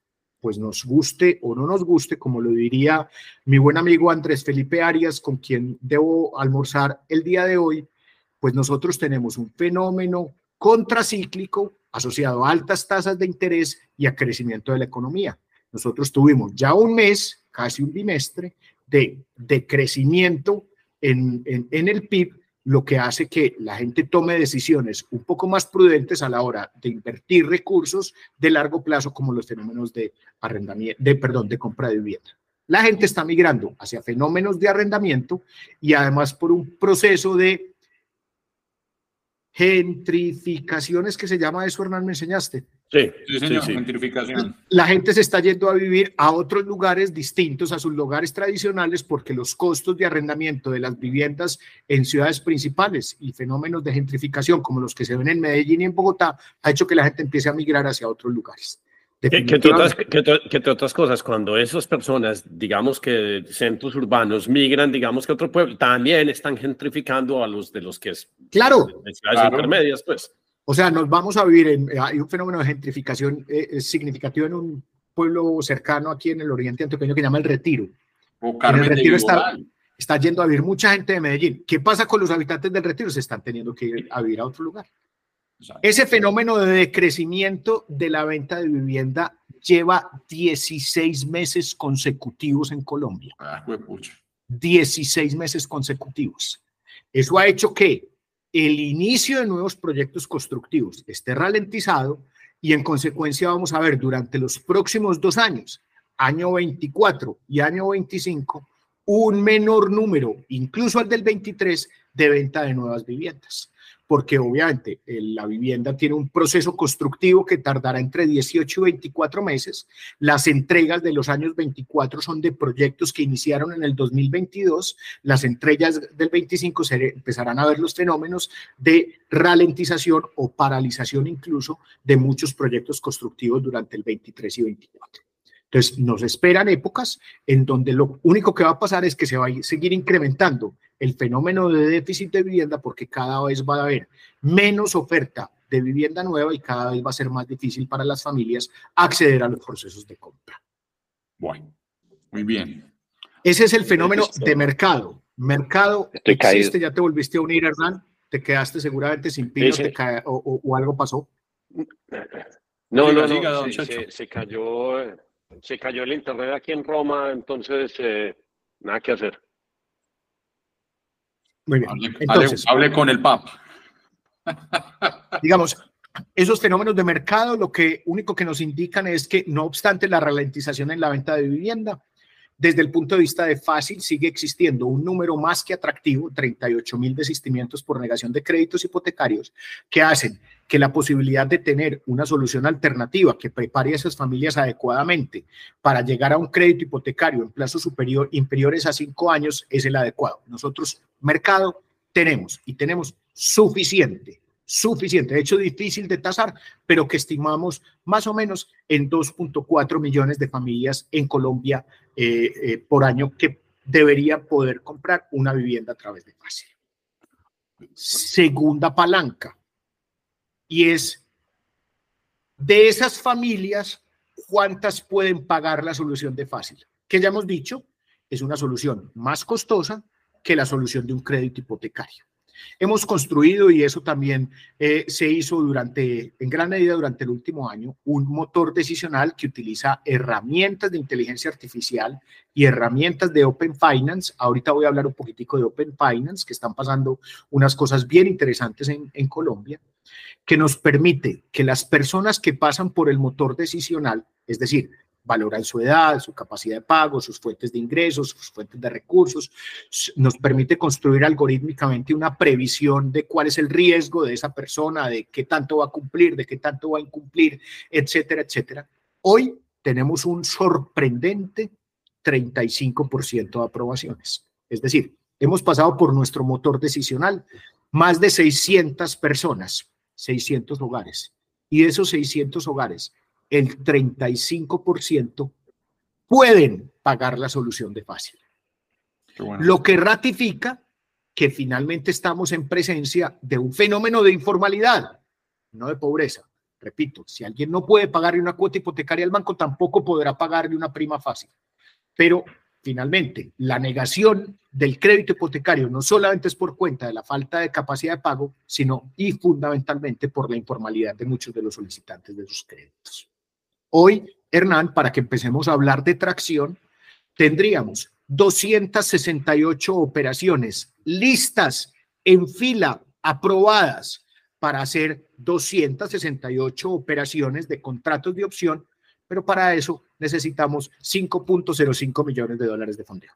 pues nos guste o no nos guste, como lo diría mi buen amigo Andrés Felipe Arias, con quien debo almorzar el día de hoy, pues nosotros tenemos un fenómeno contracíclico asociado a altas tasas de interés y a crecimiento de la economía. Nosotros tuvimos ya un mes, casi un bimestre, de, de crecimiento en, en, en el PIB lo que hace que la gente tome decisiones un poco más prudentes a la hora de invertir recursos de largo plazo como los fenómenos de arrendamiento, de perdón, de compra de vivienda. La gente está migrando hacia fenómenos de arrendamiento y además por un proceso de gentrificaciones que se llama eso, Hernán, me enseñaste. Sí, sí, gentrificación. La gente se está yendo a vivir a otros lugares distintos a sus lugares tradicionales porque los costos de arrendamiento de las viviendas en ciudades principales y fenómenos de gentrificación como los que se ven en Medellín y en Bogotá ha hecho que la gente empiece a migrar hacia otros lugares. Que, entre otras, que, otras, cosas, cuando esas personas, digamos que de centros urbanos migran, digamos que otro pueblo, también están gentrificando a los de los que es claro, de ciudades intermedias, pues. O sea, nos vamos a vivir en, hay un fenómeno de gentrificación eh, significativo en un pueblo cercano aquí en el oriente antioqueño que se llama El Retiro. O en el Retiro está, está, yendo a vivir mucha gente de Medellín. ¿Qué pasa con los habitantes del Retiro? Se están teniendo que ir a vivir a otro lugar. Ese fenómeno de decrecimiento de la venta de vivienda lleva 16 meses consecutivos en Colombia. Ah, 16 meses consecutivos. Eso ha hecho que el inicio de nuevos proyectos constructivos esté ralentizado y en consecuencia vamos a ver durante los próximos dos años, año 24 y año 25, un menor número, incluso al del 23, de venta de nuevas viviendas porque obviamente la vivienda tiene un proceso constructivo que tardará entre 18 y 24 meses. Las entregas de los años 24 son de proyectos que iniciaron en el 2022. Las entregas del 25 se empezarán a ver los fenómenos de ralentización o paralización incluso de muchos proyectos constructivos durante el 23 y 24. Entonces, nos esperan épocas en donde lo único que va a pasar es que se va a seguir incrementando el fenómeno de déficit de vivienda porque cada vez va a haber menos oferta de vivienda nueva y cada vez va a ser más difícil para las familias acceder a los procesos de compra. Bueno, muy bien. Ese es el fenómeno de mercado. Mercado existe, ya te volviste a unir, Hernán, te quedaste seguramente sin pino o, algo pasó. No, no, no, se, cayó se cayó el internet aquí en Roma, entonces eh, nada que hacer. Muy bien. Hable, con el Papa. Digamos, esos fenómenos de mercado lo que único que nos indican es que no obstante la ralentización en la venta de vivienda, desde el punto de vista de fácil sigue existiendo un número más que atractivo, 38 mil desistimientos por negación de créditos hipotecarios, que hacen que la posibilidad de tener una solución alternativa que prepare a esas familias adecuadamente para llegar a un crédito hipotecario en plazos superior, inferiores a cinco años es el adecuado. Nosotros, mercado, tenemos y tenemos suficiente suficiente, de hecho difícil de tasar, pero que estimamos más o menos en 2.4 millones de familias en Colombia eh, eh, por año que deberían poder comprar una vivienda a través de Fácil. Segunda palanca, y es de esas familias, ¿cuántas pueden pagar la solución de Fácil? Que ya hemos dicho, es una solución más costosa que la solución de un crédito hipotecario. Hemos construido, y eso también eh, se hizo durante, en gran medida durante el último año, un motor decisional que utiliza herramientas de inteligencia artificial y herramientas de Open Finance. Ahorita voy a hablar un poquitico de Open Finance, que están pasando unas cosas bien interesantes en, en Colombia, que nos permite que las personas que pasan por el motor decisional, es decir, valoran su edad, su capacidad de pago, sus fuentes de ingresos, sus fuentes de recursos, nos permite construir algorítmicamente una previsión de cuál es el riesgo de esa persona, de qué tanto va a cumplir, de qué tanto va a incumplir, etcétera, etcétera. Hoy tenemos un sorprendente 35% de aprobaciones. Es decir, hemos pasado por nuestro motor decisional más de 600 personas, 600 hogares. Y de esos 600 hogares, el 35% pueden pagar la solución de fácil. Lo que ratifica que finalmente estamos en presencia de un fenómeno de informalidad, no de pobreza. Repito, si alguien no puede pagarle una cuota hipotecaria al banco, tampoco podrá pagarle una prima fácil. Pero finalmente, la negación del crédito hipotecario no solamente es por cuenta de la falta de capacidad de pago, sino y fundamentalmente por la informalidad de muchos de los solicitantes de sus créditos. Hoy, Hernán, para que empecemos a hablar de tracción, tendríamos 268 operaciones listas en fila, aprobadas para hacer 268 operaciones de contratos de opción, pero para eso necesitamos 5.05 millones de dólares de fondeo.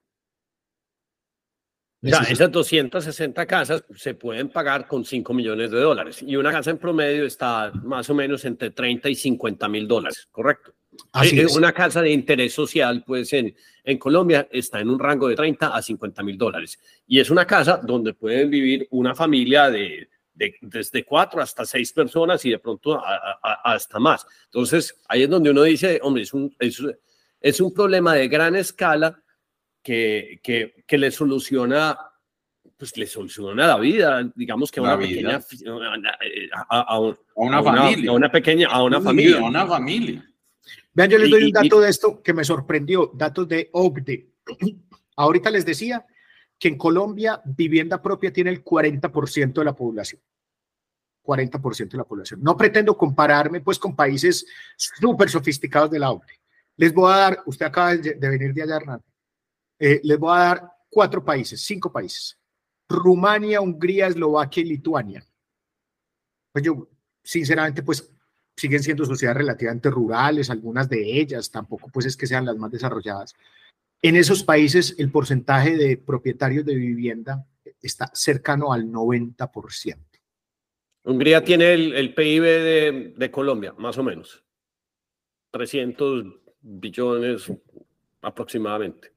Ya, esas 260 casas se pueden pagar con 5 millones de dólares y una casa en promedio está más o menos entre 30 y 50 mil dólares, ¿correcto? Así eh, es. Una casa de interés social, pues en, en Colombia está en un rango de 30 a 50 mil dólares y es una casa donde pueden vivir una familia de, de desde cuatro hasta seis personas y de pronto hasta más. Entonces, ahí es donde uno dice, hombre, es un, es, es un problema de gran escala que, que, que le soluciona pues le soluciona la vida, digamos que a una pequeña a, una, familia, a una pequeña, a una familia, a una familia. Vean, yo les doy un dato de esto que me sorprendió, datos de OCDE. Ahorita les decía que en Colombia vivienda propia tiene el 40% de la población. 40% de la población. No pretendo compararme pues con países súper sofisticados de la OCDE. Les voy a dar, usted acaba de venir de allá, Hernán, eh, les voy a dar cuatro países, cinco países. Rumania, Hungría, Eslovaquia y Lituania. Pues yo, sinceramente, pues siguen siendo sociedades relativamente rurales, algunas de ellas, tampoco pues es que sean las más desarrolladas. En esos países el porcentaje de propietarios de vivienda está cercano al 90%. Hungría tiene el, PIB de, de, Colombia, más o menos. 300 billones aproximadamente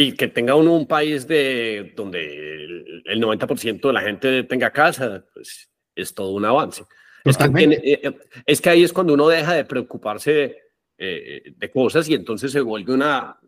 y que tenga uno un país de donde el, 90% de la gente tenga casa, pues es todo un avance. Es que, eh, eh, es que, ahí es cuando uno deja de preocuparse eh, de cosas y entonces se vuelve una,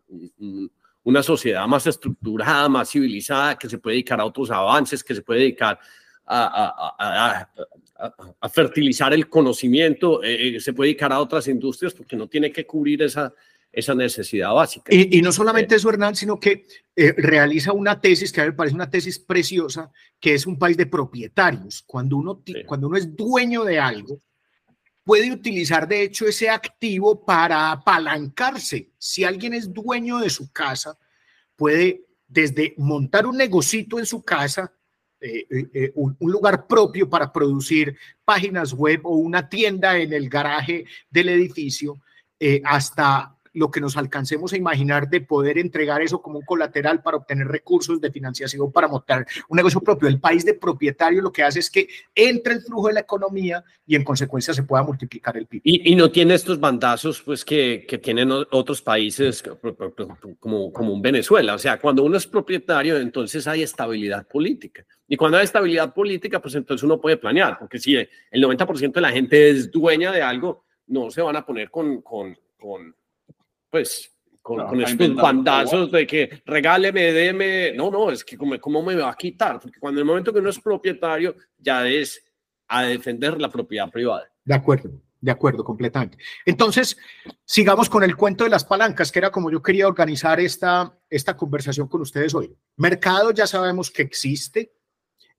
una sociedad más estructurada, más civilizada, que se puede dedicar a otros avances, que se puede dedicar a, a, a, a fertilizar el conocimiento, se puede dedicar a otras industrias porque no tiene que cubrir esa, esa necesidad básica. Y, no solamente eso, Hernán, sino que eh, realiza una tesis que a mí me parece una tesis preciosa, que es un país de propietarios. Cuando uno, cuando uno es dueño de algo, puede utilizar de hecho ese activo para apalancarse. Si alguien es dueño de su casa, puede desde montar un negocito en su casa eh, eh, un, lugar propio para producir páginas web o una tienda en el garaje del edificio, hasta lo que nos alcancemos a imaginar de poder entregar eso como un colateral para obtener recursos de financiación para montar un negocio propio. El país de propietario lo que hace es que entre el flujo de la economía y en consecuencia se pueda multiplicar el PIB. Y, no tiene estos bandazos pues que, que tienen otros países como, como Venezuela. O sea, cuando uno es propietario, entonces hay estabilidad política. Y cuando hay estabilidad política, pues entonces uno puede planear, porque si el 90% de la gente es dueña de algo, no se van a poner con, con, con pues con, estos bandazos de que regáleme, deme. No, no, es que como, ¿cómo me va a quitar? Porque cuando en el momento que uno es propietario, ya es a defender la propiedad privada. De acuerdo, de acuerdo, completamente. Entonces, sigamos con el cuento de las palancas, que era como yo quería organizar esta, esta conversación con ustedes hoy. Mercado ya sabemos que existe.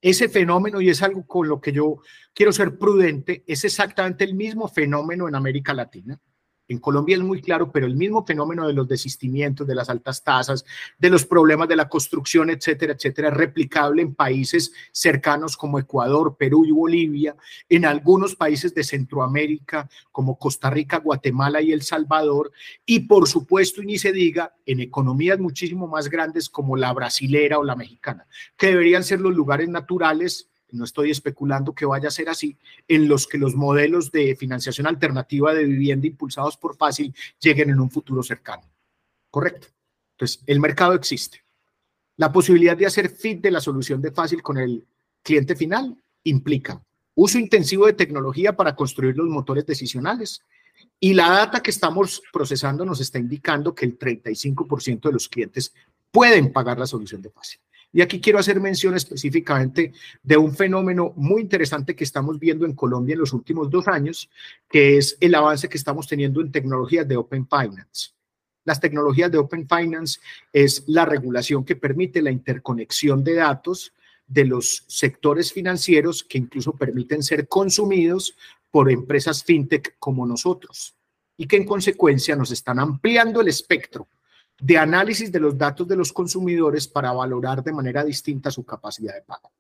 Ese fenómeno, y es algo con lo que yo quiero ser prudente, es exactamente el mismo fenómeno en América Latina en Colombia es muy claro, pero el mismo fenómeno de los desistimientos, de las altas tasas, de los problemas de la construcción, etcétera, etcétera, es replicable en países cercanos como Ecuador, Perú y Bolivia, en algunos países de Centroamérica como Costa Rica, Guatemala y El Salvador, y por supuesto, y ni se diga, en economías muchísimo más grandes como la brasilera o la mexicana, que deberían ser los lugares naturales no estoy especulando que vaya a ser así, en los que los modelos de financiación alternativa de vivienda impulsados por Fácil lleguen en un futuro cercano. Correcto. Entonces, el mercado existe. La posibilidad de hacer fit de la solución de Fácil con el cliente final implica uso intensivo de tecnología para construir los motores decisionales. Y la data que estamos procesando nos está indicando que el 35% de los clientes pueden pagar la solución de Fácil. Y aquí quiero hacer mención específicamente de un fenómeno muy interesante que estamos viendo en Colombia en los últimos dos años, que es el avance que estamos teniendo en tecnologías de Open Finance. Las tecnologías de Open Finance es la regulación que permite la interconexión de datos de los sectores financieros que incluso permiten ser consumidos por empresas fintech como nosotros y que en consecuencia nos están ampliando el espectro de análisis de los datos de los consumidores para valorar de manera distinta su capacidad de pago.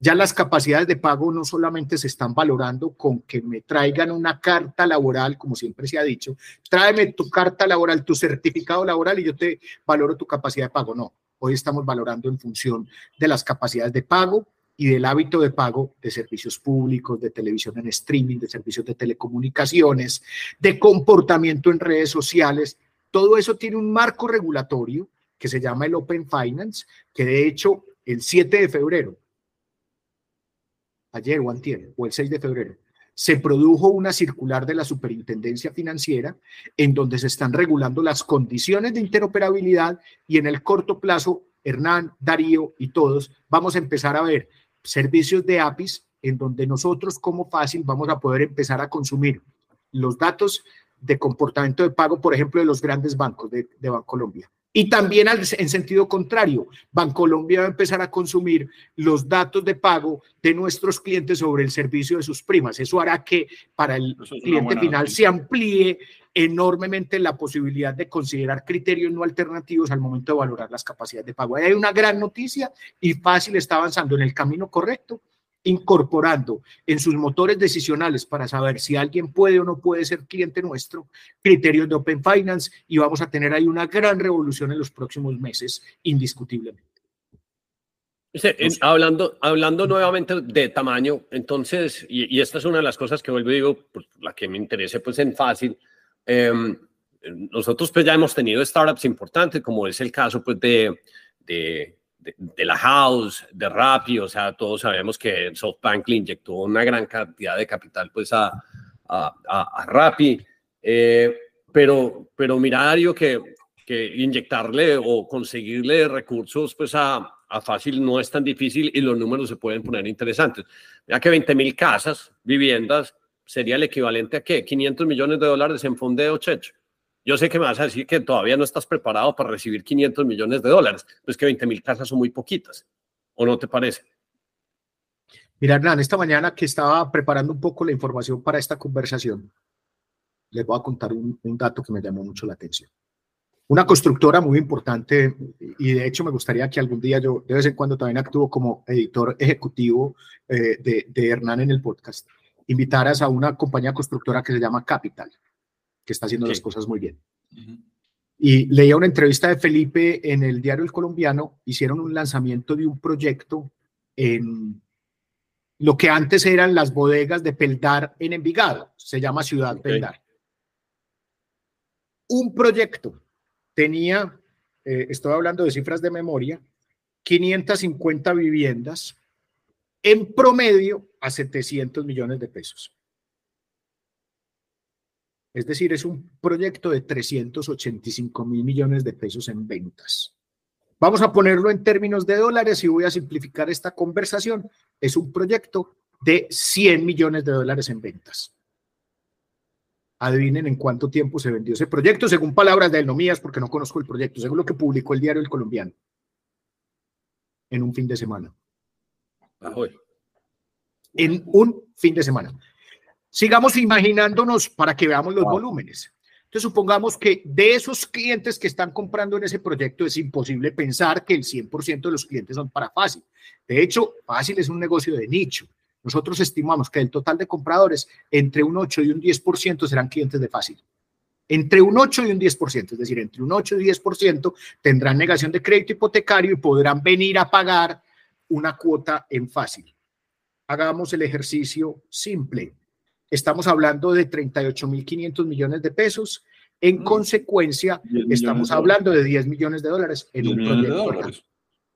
Ya las capacidades de pago no solamente se están valorando con que me traigan una carta laboral, como siempre se ha dicho, tráeme tu carta laboral, tu certificado laboral y yo te valoro tu capacidad de pago. No, hoy estamos valorando en función de las capacidades de pago y del hábito de pago de servicios públicos, de televisión en streaming, de servicios de telecomunicaciones, de comportamiento en redes sociales, todo eso tiene un marco regulatorio que se llama el Open Finance, que de hecho el 7 de febrero, ayer o antier, o el 6 de febrero, se produjo una circular de la Superintendencia Financiera en donde se están regulando las condiciones de interoperabilidad y en el corto plazo, Hernán, Darío y todos vamos a empezar a ver servicios de APIs en donde nosotros como fácil vamos a poder empezar a consumir los datos de comportamiento de pago, por ejemplo, de los grandes bancos de, de Bancolombia. Y también en sentido contrario, Bancolombia va a empezar a consumir los datos de pago de nuestros clientes sobre el servicio de sus primas. Eso hará que para el cliente final se amplíe enormemente la posibilidad de considerar criterios no alternativos al momento de valorar las capacidades de pago. Ahí hay una gran noticia y fácil está avanzando en el camino correcto incorporando en sus motores decisionales para saber si alguien puede o no puede ser cliente nuestro, criterios de Open Finance y vamos a tener ahí una gran revolución en los próximos meses, indiscutiblemente. hablando, hablando nuevamente de tamaño, entonces, y, esta es una de las cosas que vuelvo y digo, por la que me interese pues en fácil, em, nosotros pues ya hemos tenido startups importantes, como es el caso pues de, de de, la House, de Rappi, o sea, todos sabemos que SoftBank le inyectó una gran cantidad de capital pues a, a, a, Rappi, eh, pero, pero mira, Dario, que, que inyectarle o conseguirle recursos pues a, a Fácil no es tan difícil y los números se pueden poner interesantes. Mira que 20 mil casas, viviendas, sería el equivalente a qué? 500 millones de dólares en fondeo, Checho. Yo sé que me vas a decir que todavía no estás preparado para recibir 500 millones de dólares, pero es que 20 mil casas son muy poquitas, ¿o no te parece? Mira, Hernán, esta mañana que estaba preparando un poco la información para esta conversación, les voy a contar un, dato que me llamó mucho la atención. una constructora muy importante y de hecho me gustaría que algún día yo de vez en cuando también actúo como editor ejecutivo eh, de, de, Hernán en el podcast, invitaras a una compañía constructora que se llama Capital, que está haciendo las cosas muy bien. Y leía una entrevista de Felipe en el diario El Colombiano, hicieron un lanzamiento de un proyecto en lo que antes eran las bodegas de Peldar en Envigado, se llama Ciudad Peldar. Un proyecto tenía, eh, estoy hablando de cifras de memoria, 550 viviendas, en promedio a 700 millones de pesos. Es decir, es un proyecto de 385 mil millones de pesos en ventas. Vamos a ponerlo en términos de dólares y voy a simplificar esta conversación. Es un proyecto de 100 millones de dólares en ventas. Adivinen en cuánto tiempo se vendió ese proyecto, según palabras de él, no mías, porque no conozco el proyecto, según lo que publicó el diario El Colombiano. En un fin de semana. En un fin de semana. Sigamos imaginándonos para que veamos los volúmenes. Entonces, supongamos que de esos clientes que están comprando en ese proyecto es imposible pensar que el 100% de los clientes son para Fácil. De hecho, Fácil es un negocio de nicho. Nosotros estimamos que del total de compradores, entre un 8 y un 10% serán clientes de Fácil. Entre un 8 y un 10%, es decir, entre un 8 y 10% tendrán negación de crédito hipotecario y podrán venir a pagar una cuota en Fácil. Hagamos el ejercicio simple Estamos hablando de 38.500 millones de pesos. En mm. consecuencia, estamos hablando de 10 millones de dólares en un proyecto.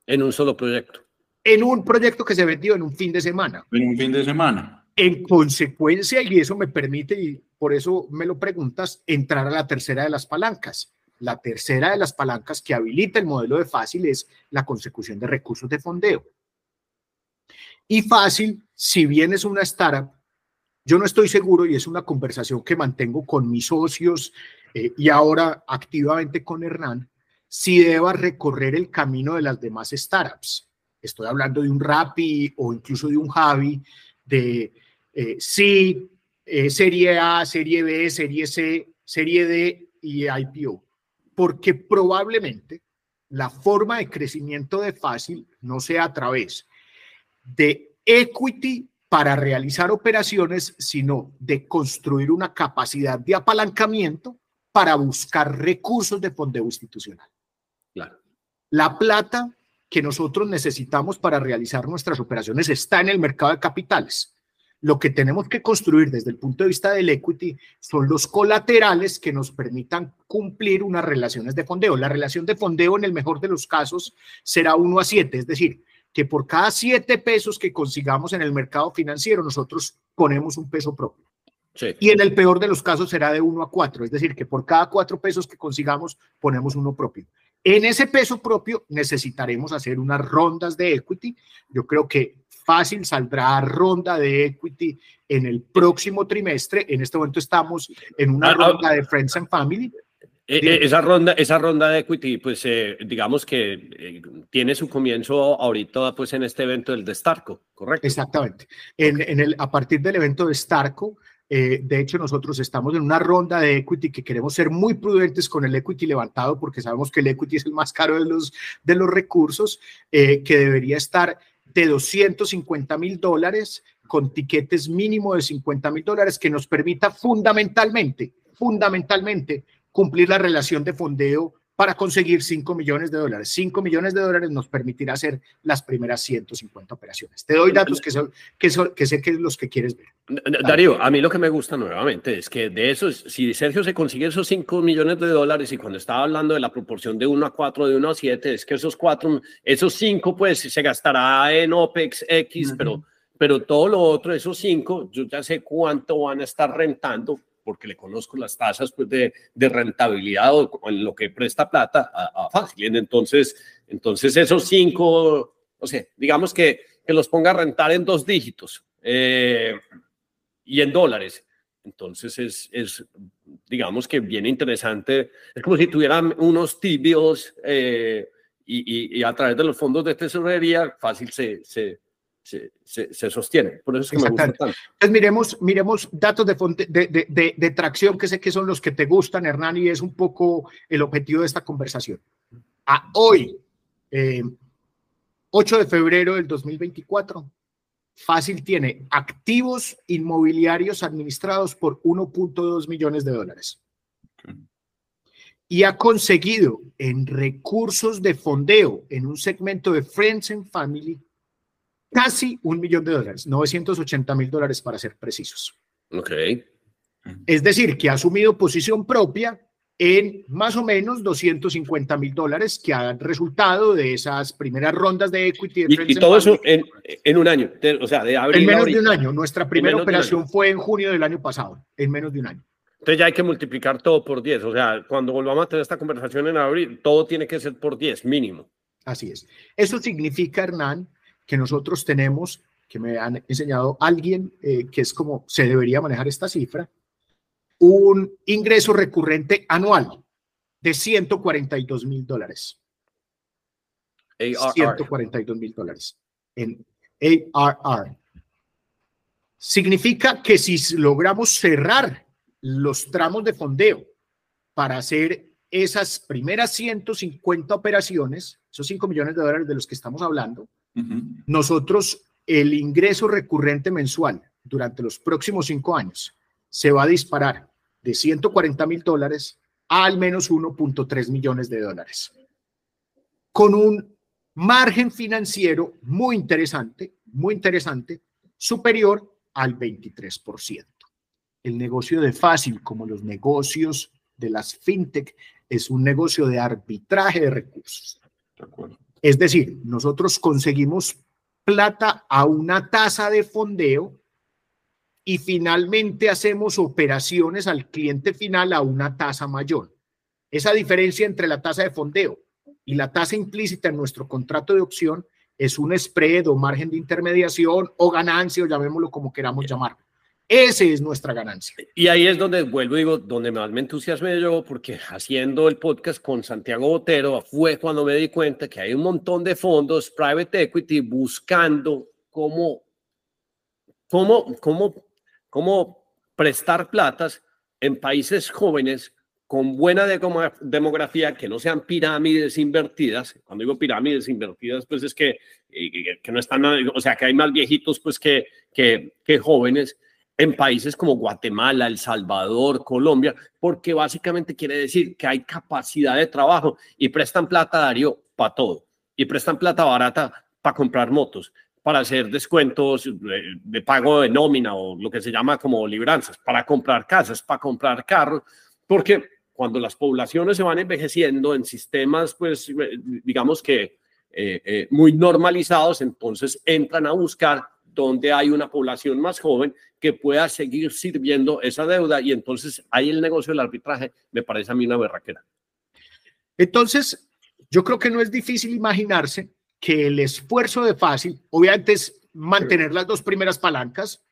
En un solo proyecto. En un proyecto que se vendió en un fin de semana. En un fin de semana. En consecuencia, y eso me permite, y por eso me lo preguntas, entrar a la tercera de las palancas. La tercera de las palancas que habilita el modelo de fácil es la consecución de recursos de fondeo. Y fácil, si bien es una startup, yo no estoy seguro y es una conversación que mantengo con mis socios eh, y ahora activamente con Hernán, si deba recorrer el camino de las demás startups. Estoy hablando de un Rappi o incluso de un Javi, de eh, sí, eh, serie A, serie B, serie C, serie D y IPO. Porque probablemente la forma de crecimiento de fácil no sea a través de equity para realizar operaciones, sino de construir una capacidad de apalancamiento para buscar recursos de fondeo institucional. Claro. La plata que nosotros necesitamos para realizar nuestras operaciones está en el mercado de capitales. Lo que tenemos que construir desde el punto de vista del equity son los colaterales que nos permitan cumplir unas relaciones de fondeo. La relación de fondeo en el mejor de los casos será 1 a 7, es decir, que por cada siete pesos que consigamos en el mercado financiero, nosotros ponemos un peso propio. Y en el peor de los casos será de uno a cuatro, es decir, que por cada cuatro pesos que consigamos, ponemos uno propio. En ese peso propio necesitaremos hacer unas rondas de equity. Yo creo que fácil saldrá ronda de equity en el próximo trimestre. En este momento estamos en una ah, ah. ronda de Friends and Family. Eh, eh, esa ronda, esa ronda de equity, pues eh, digamos que tiene su comienzo ahorita pues en este evento del de Starco, ¿correcto? Exactamente. En, en el, a partir del evento de Starco, de hecho nosotros estamos en una ronda de equity que queremos ser muy prudentes con el equity levantado porque sabemos que el equity es el más caro de los, de los recursos, que debería estar de 250 mil dólares con tiquetes mínimo de 50 mil dólares que nos permita fundamentalmente, fundamentalmente cumplir la relación de fondeo para conseguir 5 millones de dólares. 5 millones de dólares nos permitirá hacer las primeras 150 operaciones. Te doy datos que, son, que, son, que sé que es los que quieres ver. Darío, a mí lo que me gusta nuevamente es que de esos, si Sergio se consigue esos 5 millones de dólares y cuando estaba hablando de la proporción de 1 a 4, de 1 a 7, es que esos 4, esos 5 pues se gastará en OPEX X, pero, pero todo lo otro, esos 5, yo ya sé cuánto van a estar rentando porque le conozco las tasas pues, de, de rentabilidad o en lo que presta plata a, a Fácil. Entonces, entonces esos cinco, o sea, digamos que, que los ponga a rentar en dos dígitos eh, y en dólares. Entonces es, es, digamos que bien interesante. Es como si tuvieran unos tibios eh, y, y, a través de los fondos de tesorería fácil se, se, se, sostiene. Por eso es que me gusta tanto. Entonces miremos, miremos datos de, de, de, tracción que sé que son los que te gustan, Hernán, y es un poco el objetivo de esta conversación. A hoy, 8 eh, de febrero del 2024, Fácil tiene activos inmobiliarios administrados por 1.2 millones de dólares. Y ha conseguido en recursos de fondeo en un segmento de Friends and Family casi un millón de dólares, 980 mil dólares para ser precisos. Ok. Es decir, que ha asumido posición propia en más o menos 250 mil dólares que han resultado de esas primeras rondas de equity. y, todo eso en, un año, o sea, de abril. En menos de un año. Nuestra primera operación fue en junio del año pasado, en menos de un año. Entonces ya hay que multiplicar todo por 10. O sea, cuando volvamos a tener esta conversación en abril, todo tiene que ser por 10 mínimo. Así es. Eso significa, Hernán, que nosotros tenemos, que me han enseñado alguien eh, que es como se debería manejar esta cifra, un ingreso recurrente anual de 142 mil dólares. 142 mil dólares en ARR. Significa que si logramos cerrar los tramos de fondeo para hacer esas primeras 150 operaciones, esos 5 millones de dólares de los que estamos hablando, nosotros el ingreso recurrente mensual durante los próximos 5 años se va a disparar de 140 mil dólares a al menos 1.3 millones de dólares. Con un margen financiero muy interesante, muy interesante, superior al 23%. El negocio de fácil, como los negocios de las fintech, es un negocio de arbitraje de recursos. Es decir, nosotros conseguimos plata a una tasa de fondeo y finalmente hacemos operaciones al cliente final a una tasa mayor. Esa diferencia entre la tasa de fondeo y la tasa implícita en nuestro contrato de opción es un spread o margen de intermediación o ganancia o llamémoslo como queramos llamarlo. Esa es nuestra ganancia. Y ahí es donde vuelvo, digo, donde más me entusiasmé yo, porque haciendo el podcast con Santiago Botero fue cuando me di cuenta que hay un montón de fondos private equity buscando cómo, cómo, cómo cómo prestar platas en países jóvenes con buena demografía, que no sean pirámides invertidas. Cuando digo pirámides invertidas, pues es que, que no están, o sea, que hay más viejitos pues que, que, que jóvenes en países como Guatemala, El Salvador, Colombia, porque básicamente quiere decir que hay capacidad de trabajo y prestan plata, Darío, para todo. Y prestan plata barata para comprar motos para hacer descuentos de, pago de nómina o lo que se llama como libranzas, para comprar casas, para comprar carros, porque cuando las poblaciones se van envejeciendo en sistemas, pues digamos que eh, eh, muy normalizados, entonces entran a buscar donde hay una población más joven que pueda seguir sirviendo esa deuda y entonces ahí el negocio del arbitraje me parece a mí una berraquera. Entonces, yo creo que no es difícil imaginarse que el esfuerzo de fácil, obviamente es mantener las dos primeras palancas,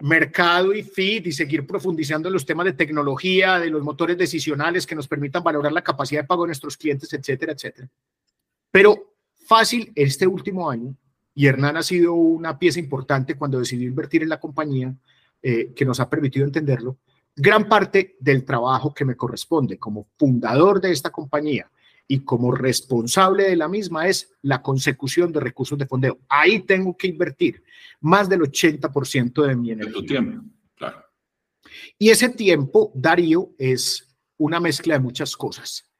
mercado y feed y seguir profundizando en los temas de tecnología, de los motores decisionales que nos permitan valorar la capacidad de pago de nuestros clientes, etcétera, etcétera. Pero fácil este último año, y Hernán ha sido una pieza importante cuando decidió invertir en la compañía, eh, que nos ha permitido entenderlo, gran parte del trabajo que me corresponde como fundador de esta compañía y como responsable de la misma es la consecución de recursos de fondeo. Ahí tengo que invertir más del 80% de mi energía. tu tiempo, claro. Y ese tiempo, Darío, es una mezcla de muchas cosas.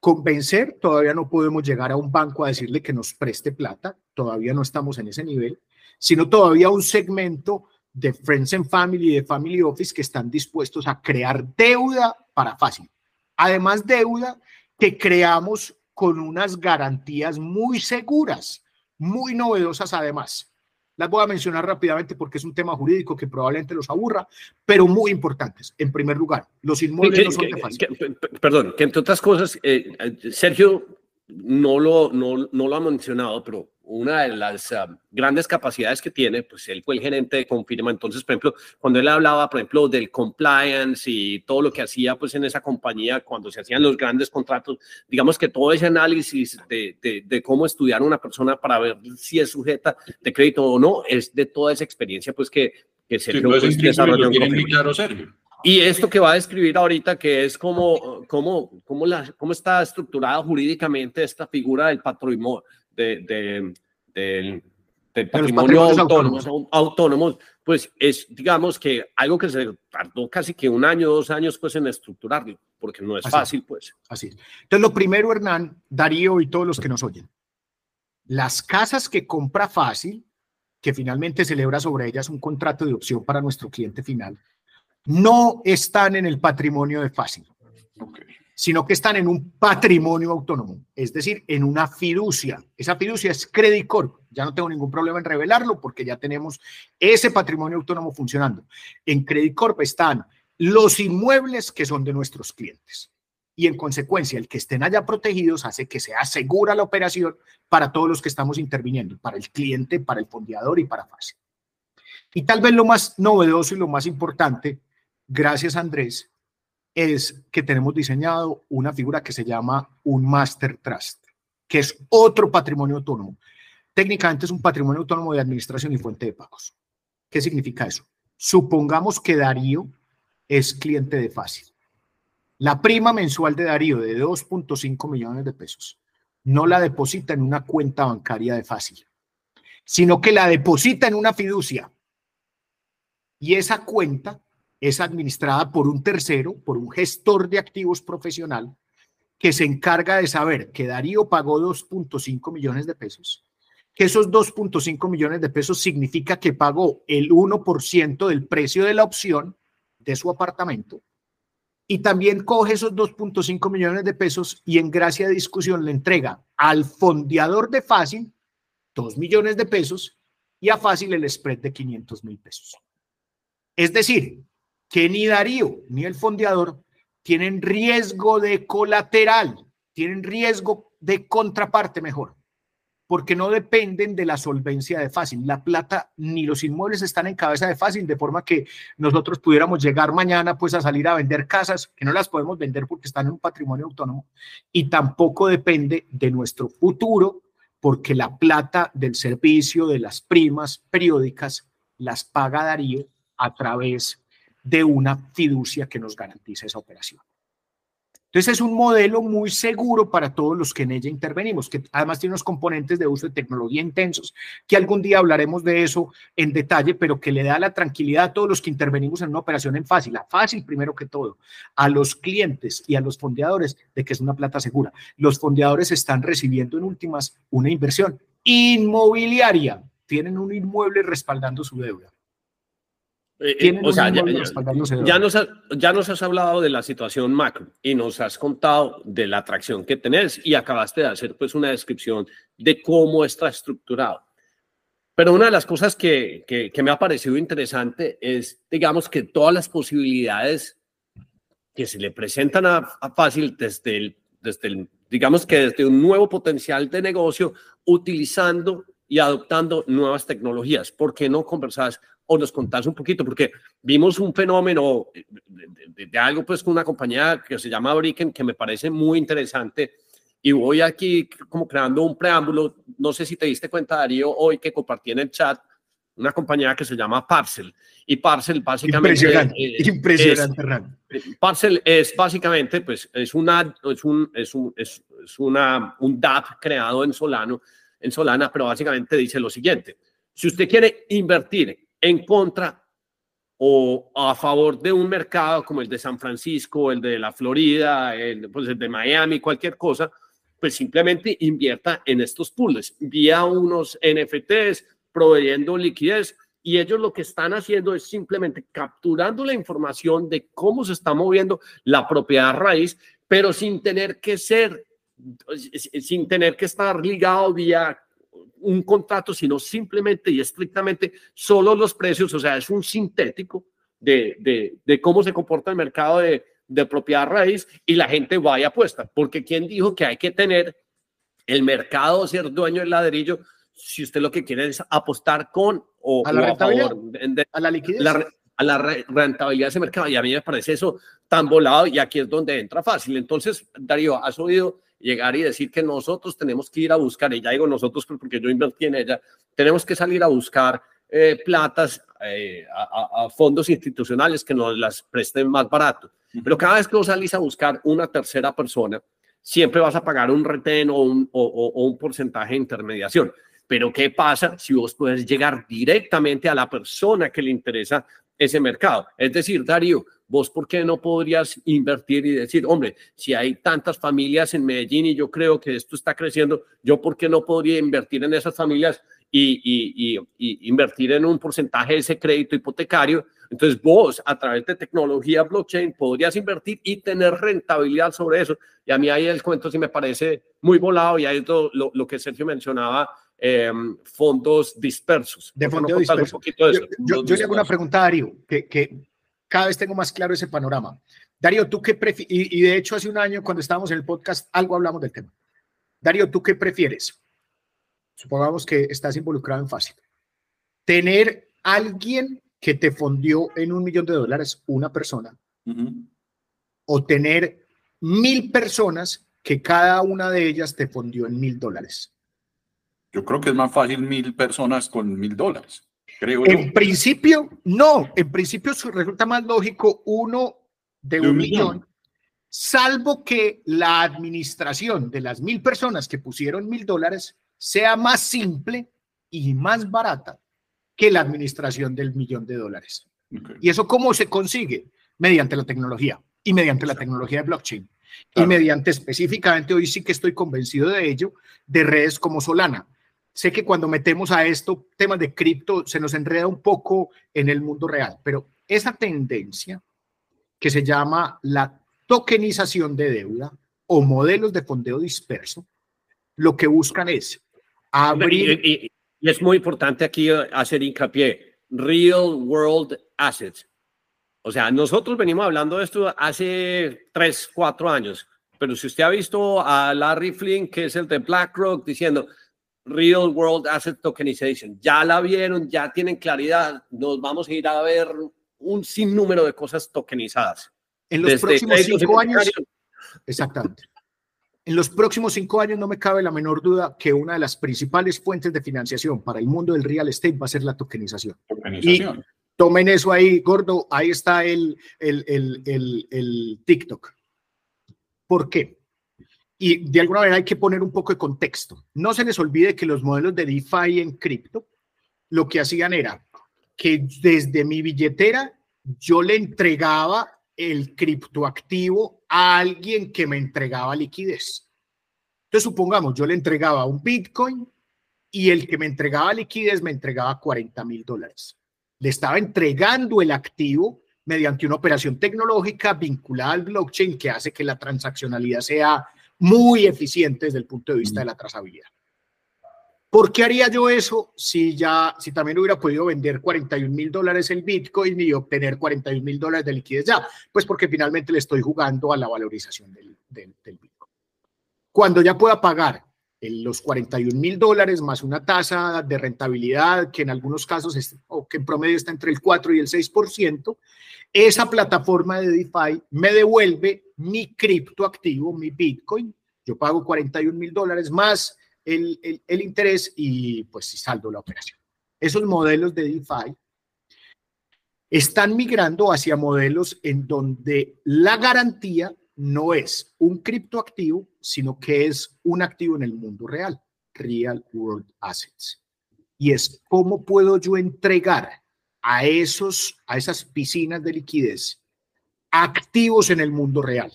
Convencer, todavía no podemos llegar a un banco a decirle que nos preste plata, todavía no estamos en ese nivel, sino todavía un segmento de Friends and Family y de Family Office que están dispuestos a crear deuda para fácil. Además, deuda que creamos con unas garantías muy seguras, muy novedosas además. Las voy a mencionar rápidamente porque es un tema jurídico que probablemente los aburra, pero muy importantes. En primer lugar, los inmuebles no son de fácil. perdón, que entre otras cosas, eh, Sergio no lo, no, no lo ha mencionado, pero una de las ah, grandes capacidades que tiene, pues él fue el gerente de Confirma. Entonces, por ejemplo, cuando él hablaba, por ejemplo, del compliance y todo lo que hacía pues en esa compañía, cuando se hacían los grandes contratos, digamos que todo ese análisis de, de, cómo estudiar a una persona para ver si es sujeta de crédito o no, es de toda esa experiencia pues que, que Sergio sí, pues, desarrolló. Claro, Sergio. Y esto que va a describir ahorita, que es cómo, cómo, cómo, la, cómo está estructurada jurídicamente esta figura del patrimonio, de, del, patrimonio autónomo, autónomos, pues es, digamos que algo que se tardó casi que un año, dos años, pues en estructurarlo, porque no es fácil, pues. Así es. Entonces, lo primero, Hernán, Darío y todos los que nos oyen, las casas que compra fácil, que finalmente celebra sobre ellas un contrato de opción para nuestro cliente final, no están en el patrimonio de Fácil, sino que están en un patrimonio autónomo, es decir, en una fiducia. Esa fiducia es Credit Corp. Ya no tengo ningún problema en revelarlo porque ya tenemos ese patrimonio autónomo funcionando. En Credit Corp están los inmuebles que son de nuestros clientes. Y en consecuencia, el que estén allá protegidos hace que sea segura la operación para todos los que estamos interviniendo, para el cliente, para el fondeador y para Fácil. Y tal vez lo más novedoso y lo más importante gracias Andrés, es que tenemos diseñado una figura que se llama un Master Trust, que es otro patrimonio autónomo. Técnicamente es un patrimonio autónomo de administración y fuente de pagos. ¿Qué significa eso? Supongamos que Darío es cliente de Fácil. La prima mensual de Darío de 2.5 millones de pesos no la deposita en una cuenta bancaria de Fácil, sino que la deposita en una fiducia. Y esa cuenta es administrada por un tercero, por un gestor de activos profesional, que se encarga de saber que Darío pagó 2.5 millones de pesos, que esos 2.5 millones de pesos significa que pagó el 1% del precio de la opción de su apartamento, y también coge esos 2.5 millones de pesos y en gracia de discusión le entrega al fondeador de Fácil 2 millones de pesos y a Fácil el spread de 500 mil pesos. Es decir, que ni Darío ni el fondeador tienen riesgo de colateral, tienen riesgo de contraparte mejor, porque no dependen de la solvencia de Fácil. La plata ni los inmuebles están en cabeza de Fácil, de forma que nosotros pudiéramos llegar mañana pues a salir a vender casas, que no las podemos vender porque están en un patrimonio autónomo, y tampoco depende de nuestro futuro, porque la plata del servicio de las primas periódicas las paga Darío a través de una fiducia que nos garantice esa operación. Entonces es un modelo muy seguro para todos los que en ella intervenimos, que además tiene unos componentes de uso de tecnología intensos, que algún día hablaremos de eso en detalle, pero que le da la tranquilidad a todos los que intervenimos en una operación en fácil, a fácil primero que todo, a los clientes y a los fondeadores de que es una plata segura. Los fondeadores están recibiendo en últimas una inversión inmobiliaria, tienen un inmueble respaldando su deuda. Eh, eh, o sea, ya, nos ya nos has hablado de la situación macro y nos has contado de la atracción que tenés y acabaste de hacer pues una descripción de cómo está estructurado. Pero una de las cosas que, que, me ha parecido interesante es, digamos, que todas las posibilidades que se le presentan a, a Fácil desde el, desde el, digamos que desde un nuevo potencial de negocio, utilizando y adoptando nuevas tecnologías. ¿Por qué no conversás o nos contás un poquito, porque vimos un fenómeno de, algo pues con una compañía que se llama Bricken que me parece muy interesante y voy aquí como creando un preámbulo, no sé si te diste cuenta Darío hoy que compartí en el chat una compañía que se llama Parcel y Parcel básicamente impresionante, impresionante es, Parcel es básicamente pues es una es un es un es, una un DAP creado en Solano en Solana, pero básicamente dice lo siguiente: si usted quiere invertir en contra o a favor de un mercado como el de San Francisco, el de la Florida, el, pues el de Miami, cualquier cosa, pues simplemente invierta en estos pools, vía unos NFTs, proveyendo liquidez. Y ellos lo que están haciendo es simplemente capturando la información de cómo se está moviendo la propiedad raíz, pero sin tener que ser, sin tener que estar ligado vía un contrato, sino simplemente y estrictamente solo los precios, o sea, es un sintético de, de, cómo se comporta el mercado de, de propiedad raíz y la gente vaya apuesta, porque ¿quién dijo que hay que tener el mercado, ser dueño del ladrillo si usted lo que quiere es apostar con o a la rentabilidad, a la liquidez. a la rentabilidad de ese mercado. Y a mí me parece eso tan volado y aquí es donde entra fácil. Entonces, Darío, has oído llegar y decir que nosotros tenemos que ir a buscar, y ya digo nosotros porque yo invertí en ella, tenemos que salir a buscar eh, platas eh, a, fondos institucionales que nos las presten más barato. Pero cada vez que vos salís a buscar una tercera persona, siempre vas a pagar un retén o un, o, un porcentaje de intermediación. Pero ¿qué pasa si vos puedes llegar directamente a la persona que le interesa ese mercado? Es decir, Darío, vos por qué no podrías invertir y decir, hombre, si hay tantas familias en Medellín y yo creo que esto está creciendo, yo por qué no podría invertir en esas familias y, y, invertir en un porcentaje de ese crédito hipotecario. Entonces vos a través de tecnología blockchain podrías invertir y tener rentabilidad sobre eso. Y a mí ahí el cuento sí me parece muy volado y ahí es lo, lo, que Sergio mencionaba, em, fondos dispersos. De fondos dispersos. Yo, yo, le hago una pregunta, Darío, que, que cada vez tengo más claro ese panorama. Darío, ¿tú qué prefieres? Y, y de hecho hace un año cuando estábamos en el podcast algo hablamos del tema. Darío, ¿tú qué prefieres? supongamos que estás involucrado en Fácil, tener alguien que te fondió en un millón de dólares, una persona, o tener mil personas que cada una de ellas te fondió en mil dólares. Yo creo que es más fácil mil personas con mil dólares. Creo en principio, no. En principio resulta más lógico uno de, un, millón, salvo que la administración de las mil personas que pusieron mil dólares sea más simple y más barata que la administración del millón de dólares. ¿Y eso cómo se consigue? Mediante la tecnología y mediante la tecnología de blockchain. Y mediante específicamente, hoy sí que estoy convencido de ello, de redes como Solana. Sé que cuando metemos a esto temas de cripto se nos enreda un poco en el mundo real, pero esa tendencia que se llama la tokenización de deuda o modelos de fondeo disperso, lo que buscan es y, es muy importante aquí hacer hincapié, real world assets. O sea, nosotros venimos hablando de esto hace tres, cuatro años, pero si usted ha visto a Larry Flynn, que es el de BlackRock, diciendo real world asset tokenization, ya la vieron, ya tienen claridad, nos vamos a ir a ver un sinnúmero de cosas tokenizadas. En los próximos cinco años. Exactamente. En los próximos cinco años no me cabe la menor duda que una de las principales fuentes de financiación para el mundo del real estate va a ser la tokenización. tokenización. Y tomen eso ahí, gordo, ahí está el, el, el, el, TikTok. ¿Por qué? Y de alguna manera hay que poner un poco de contexto. No se les olvide que los modelos de DeFi en cripto lo que hacían era que desde mi billetera yo le entregaba el criptoactivo a alguien que me entregaba liquidez. Entonces, supongamos, yo le entregaba un Bitcoin y el que me entregaba liquidez me entregaba 40 mil dólares. Le estaba entregando el activo mediante una operación tecnológica vinculada al blockchain que hace que la transaccionalidad sea muy eficiente desde el punto de vista de la trazabilidad. ¿Por qué haría yo eso si ya, si también hubiera podido vender 41 mil dólares el Bitcoin y obtener 41 mil dólares de liquidez ya? Pues porque finalmente le estoy jugando a la valorización del, del, Bitcoin. Cuando ya pueda pagar los 41 mil dólares más una tasa de rentabilidad que en algunos casos, o que en promedio está entre el 4 y el 6%, esa plataforma de DeFi me devuelve mi criptoactivo, mi Bitcoin. Yo pago 41 mil dólares más el, interés y pues saldo la operación. Esos modelos de DeFi están migrando hacia modelos en donde la garantía no es un criptoactivo, sino que es un activo en el mundo real, real world assets. Y es cómo puedo yo entregar a esos a esas piscinas de liquidez activos en el mundo real.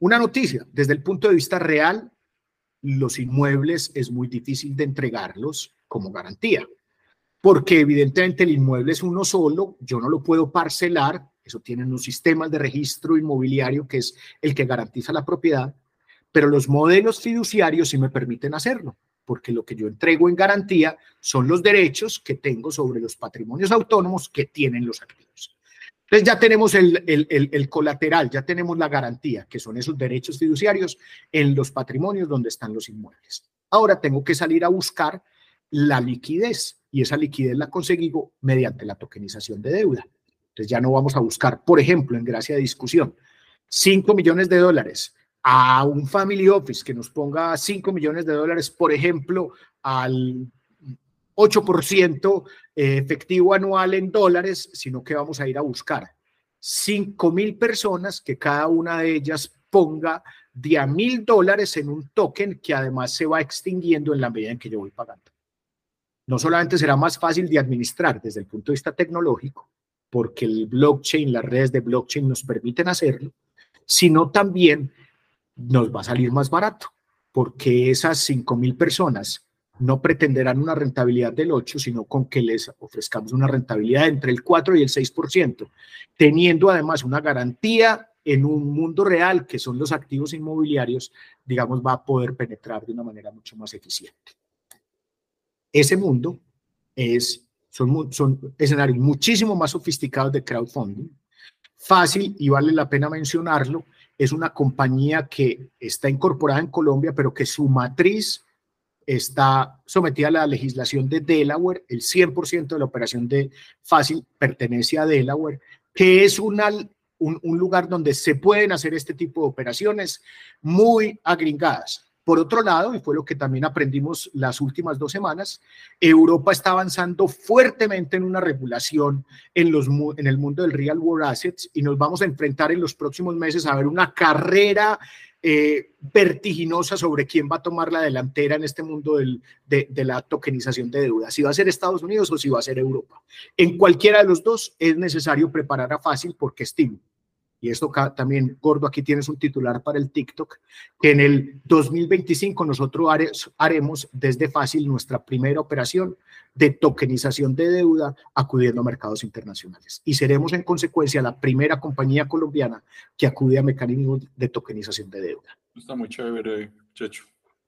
Una noticia, desde el punto de vista real, los inmuebles es muy difícil de entregarlos como garantía, porque evidentemente el inmueble es uno solo, yo no lo puedo parcelar, eso tienen los sistemas de registro inmobiliario que es el que garantiza la propiedad, pero los modelos fiduciarios sí me permiten hacerlo, porque lo que yo entrego en garantía son los derechos que tengo sobre los patrimonios autónomos que tienen los activos. Entonces ya tenemos el, colateral, ya tenemos la garantía, que son esos derechos fiduciarios en los patrimonios donde están los inmuebles. Ahora tengo que salir a buscar la liquidez y esa liquidez la consigo mediante la tokenización de deuda. Entonces ya no vamos a buscar, por ejemplo, en gracia de discusión, 5 millones de dólares a un family office que nos ponga 5 millones de dólares, por ejemplo, al 8% eh, efectivo anual en dólares, sino que vamos a ir a buscar 5 mil personas que cada una de ellas ponga de a mil dólares en un token que además se va extinguiendo en la medida en que yo voy pagando. No solamente será más fácil de administrar desde el punto de vista tecnológico, porque el blockchain, las redes de blockchain nos permiten hacerlo, sino también nos va a salir más barato, porque esas 5 mil personas no pretenderán una rentabilidad del 8, sino con que les ofrezcamos una rentabilidad entre el 4 y el 6%, teniendo además una garantía en un mundo real, que son los activos inmobiliarios, digamos, va a poder penetrar de una manera mucho más eficiente. Ese mundo es, son, son escenarios muchísimo más sofisticados de crowdfunding, fácil y vale la pena mencionarlo, es una compañía que está incorporada en Colombia, pero que su matriz está sometida a la legislación de Delaware, el 100% de la operación de Fácil pertenece a Delaware, que es un, un, lugar donde se pueden hacer este tipo de operaciones muy agringadas. Por otro lado, y fue lo que también aprendimos las últimas dos semanas, Europa está avanzando fuertemente en una regulación en, los, en el mundo del real world assets y nos vamos a enfrentar en los próximos meses a ver una carrera eh, vertiginosa sobre quién va a tomar la delantera en este mundo del, de, de, la tokenización de deuda, si va a ser Estados Unidos o si va a ser Europa. En cualquiera de los dos es necesario preparar a fácil porque estimo y esto también, Gordo, aquí tienes un titular para el TikTok, que en el 2025 nosotros haremos desde Fácil nuestra primera operación de tokenización de deuda acudiendo a mercados internacionales. Y seremos en consecuencia la primera compañía colombiana que acude a mecanismos de tokenización de deuda. Está muy chévere, Checho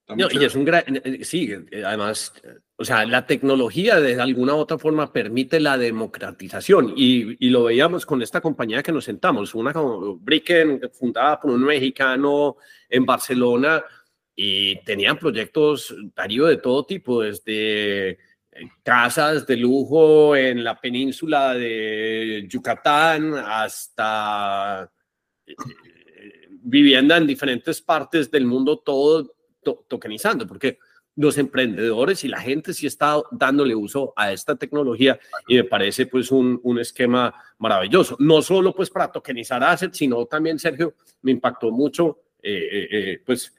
y es un gran, sí, eh, además, o sea, la tecnología de alguna u otra forma permite la democratización y, y lo veíamos con esta compañía que nos sentamos, una como Bricken, fundada por un mexicano en Barcelona y tenían proyectos, Darío, de todo tipo, desde eh, casas de lujo en la península de Yucatán hasta eh, vivienda en diferentes partes del mundo, todo tokenizando, porque los emprendedores y la gente sí está dándole uso a esta tecnología y me parece pues un, un esquema maravilloso. No solo pues para tokenizar assets, sino también, Sergio, me impactó mucho eh, eh, eh, pues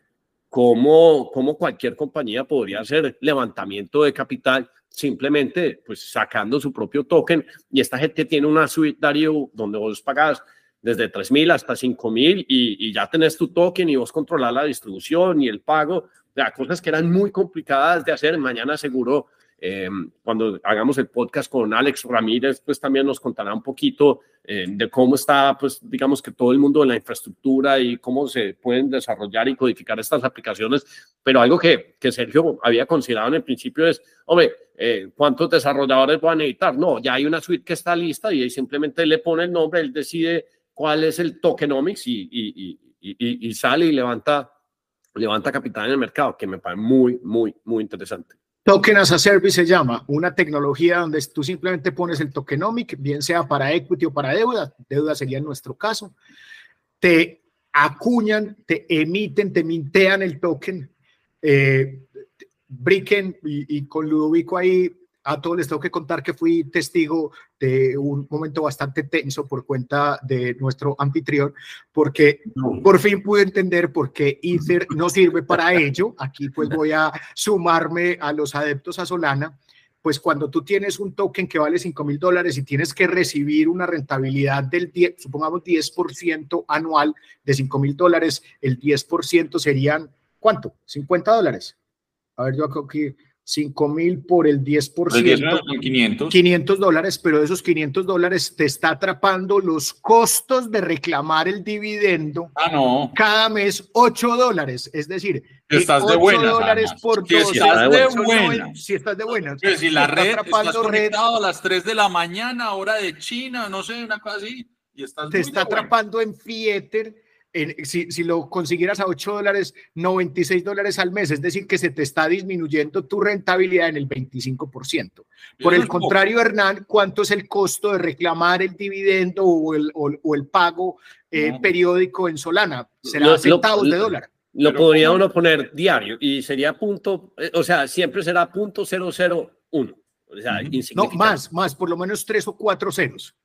cómo, cómo cualquier compañía podría hacer levantamiento de capital simplemente pues sacando su propio token y esta gente tiene una suite Darío donde vos pagas desde 3.000 hasta 5.000 y, y ya tenés tu token y vos controlar la distribución y el pago, o sea, cosas que eran muy complicadas de hacer. Mañana seguro, eh, cuando hagamos el podcast con Alex Ramírez, pues también nos contará un poquito eh, de cómo está, pues digamos que todo el mundo de la infraestructura y cómo se pueden desarrollar y codificar estas aplicaciones. Pero algo que, que Sergio había considerado en el principio es, hombre, eh, ¿cuántos desarrolladores van a necesitar? No, ya hay una suite que está lista y ahí simplemente le pone el nombre, él decide cuál es el tokenomics y, sale y levanta, capital en el mercado, que me parece muy, muy, muy interesante. Token as a Service se llama, una tecnología donde tú simplemente pones el tokenomic, bien sea para equity o para deuda, deuda sería en nuestro caso, te acuñan, te emiten, te mintean el token, eh, y, con Ludovico ahí a todos les tengo que contar que fui testigo de un momento bastante tenso por cuenta de nuestro anfitrión, porque por fin pude entender por qué Ether no sirve para ello. Aquí pues voy a sumarme a los adeptos a Solana. Pues cuando tú tienes un token que vale 5 mil dólares y tienes que recibir una rentabilidad del 10, supongamos 10% anual de 5 mil dólares, el 10% serían, ¿cuánto? 50 dólares. A ver, yo aquí 5 mil por el 10%, 500. 500 dólares, pero esos 500 dólares te está atrapando los costos de reclamar el dividendo ah, no. cada mes 8 dólares. Es decir, estás 8 de buenas, dólares por si estás de buenas. Si estás de buenas. si la red, estás conectado a las 3 de la mañana, hora de China, no sé, una cosa así. Y estás te está atrapando en Fieter si, si, lo consiguieras a 8 dólares, 96 dólares al mes, es decir, que se te está disminuyendo tu rentabilidad en el 25%. Por el contrario, Hernán, ¿cuánto es el costo de reclamar el dividendo o el, o, el pago eh, periódico en Solana? Será centavos de dólar. Lo podría uno poner diario y sería punto, eh, o sea, siempre será punto 001. O sea, No, más, más, por lo menos tres o cuatro ceros.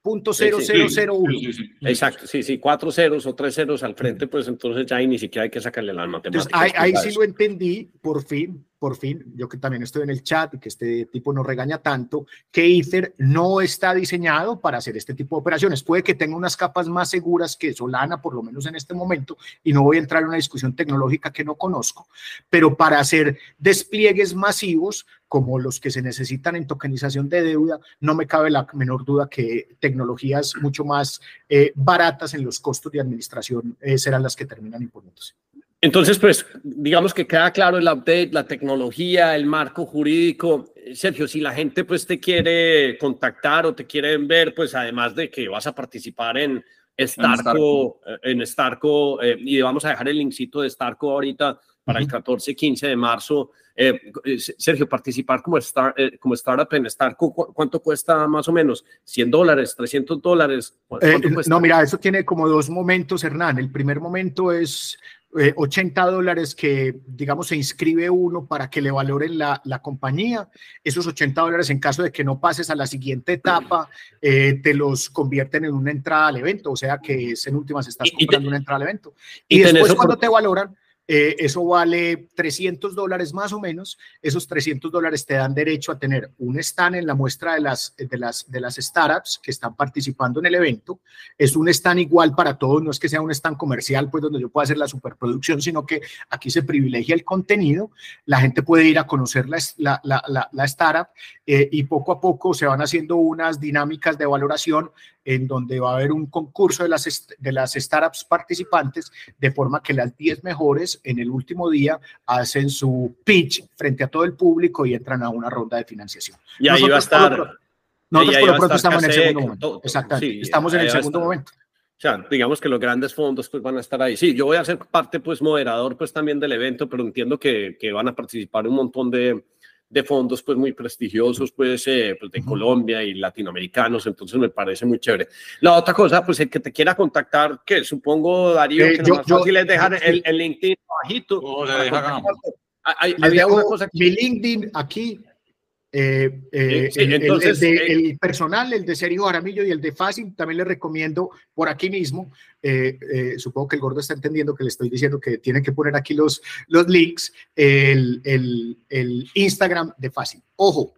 Punto cero, cero, cero, uno. Exacto, sí, sí, cuatro ceros o tres ceros al frente, pues entonces ya ni siquiera hay que sacarle la matemática. Ahí, ahí sí lo entendí, por fin, por fin, yo que también estoy en el chat y que este tipo no regaña tanto, que Ether no está diseñado para hacer este tipo de operaciones. Puede que tenga unas capas más seguras que Solana, por lo menos en este momento, y no voy a entrar en una discusión tecnológica que no conozco, pero para hacer despliegues masivos como los que se necesitan en tokenización de deuda, no me cabe la menor duda que tecnologías mucho más eh, baratas en los costos de administración eh, serán las que terminan imponiéndose. Entonces, pues, digamos que queda claro el update, la tecnología, el marco jurídico. Sergio, si la gente pues te quiere contactar o te quieren ver, pues además de que vas a participar en Starco, en Starco, eh, y vamos a dejar el linkcito de Starco ahorita para el 14 15 de marzo. Eh, eh, Sergio, participar como, como startup en Starco, ¿cuánto cuesta más o menos? ¿100 dólares, 300 dólares? No, mira, eso tiene como dos momentos, Hernán. El primer momento es 80 eh, dólares que, digamos, se inscribe uno para que le valoren la, la, compañía. Esos 80 dólares, en caso de que no pases a la siguiente etapa, eh, te los convierten en una entrada al evento. O sea que es en últimas estás comprando una entrada al evento. Y, después, cuando te valoran, eh, eso vale 300 dólares más o menos. Esos 300 dólares te dan derecho a tener un stand en la muestra de las, de, las, de las startups que están participando en el evento. Es un stand igual para todos, no es que sea un stand comercial, pues donde yo pueda hacer la superproducción, sino que aquí se privilegia el contenido. La gente puede ir a conocer la, la, la, la startup eh, y poco a poco se van haciendo unas dinámicas de valoración en donde va a haber un concurso de las, de las startups participantes, de forma que las 10 mejores en el último día hacen su pitch frente a todo el público y entran a una ronda de financiación. Y ahí va a estar. nosotros por lo pronto estamos en el segundo momento. Exactamente. estamos en el segundo momento. O sea, digamos que los grandes fondos pues van a estar ahí. Sí, yo voy a ser parte pues moderador pues también del evento, pero entiendo que, que van a participar un montón de, de fondos pues muy prestigiosos pues, eh, pues de Colombia y latinoamericanos, entonces me parece muy chévere. La otra cosa, pues el que te quiera contactar, que supongo Darío, eh, que yo, más fácil es dejar el, el, LinkedIn bajito. hay, había una cosa que... Mi LinkedIn aquí eh, eh, entonces, el, personal, el de Sergio Jaramillo y el de Fácil, también le recomiendo por aquí mismo. Eh, supongo que el gordo está entendiendo que le estoy diciendo que tienen que poner aquí los, los links, el, el Instagram de Fácil. Ojo,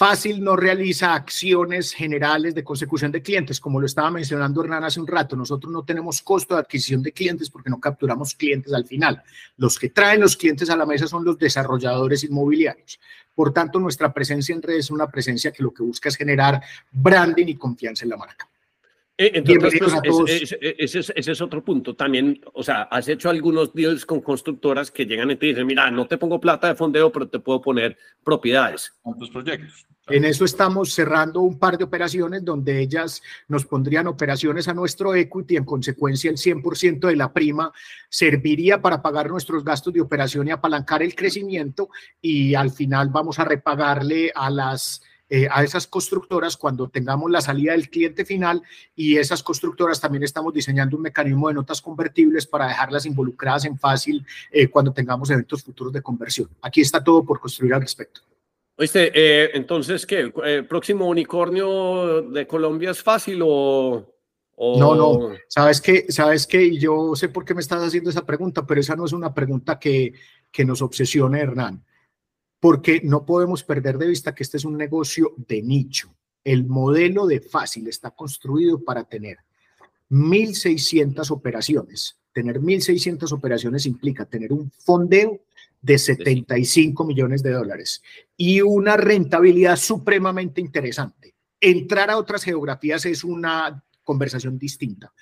Fácil no realiza acciones generales de consecución de clientes, como lo estaba mencionando Hernán hace un rato. Nosotros no tenemos costo de adquisición de clientes porque no capturamos clientes al final. Los que traen los clientes a la mesa son los desarrolladores inmobiliarios. Por tanto, nuestra presencia en redes es una presencia que lo que busca es generar branding y confianza en la marca. Eh, entonces, pues, ese, es, otro punto. También, o sea, has hecho algunos deals con constructoras que llegan y te dicen, mira, no te pongo plata de fondeo, pero te puedo poner propiedades. Con tus proyectos. En eso estamos cerrando un par de operaciones donde ellas nos pondrían operaciones a nuestro equity, en consecuencia el 100% de la prima serviría para pagar nuestros gastos de operación y apalancar el crecimiento y al final vamos a repagarle a las eh, a esas constructoras cuando tengamos la salida del cliente final y esas constructoras también estamos diseñando un mecanismo de notas convertibles para dejarlas involucradas en fácil eh, cuando tengamos eventos futuros de conversión. Aquí está todo por construir al respecto. Oíste, eh, entonces, ¿qué? ¿El próximo unicornio de Colombia es fácil o...? No, no, sabes que, sabes que yo sé por qué me estás haciendo esa pregunta, pero esa no es una pregunta que, que nos obsesione, Hernán porque no podemos perder de vista que este es un negocio de nicho. El modelo de fácil está construido para tener 1.600 operaciones. Tener 1.600 operaciones implica tener un fondeo de 75 millones de dólares y una rentabilidad supremamente interesante. Entrar a otras geografías es una conversación distinta,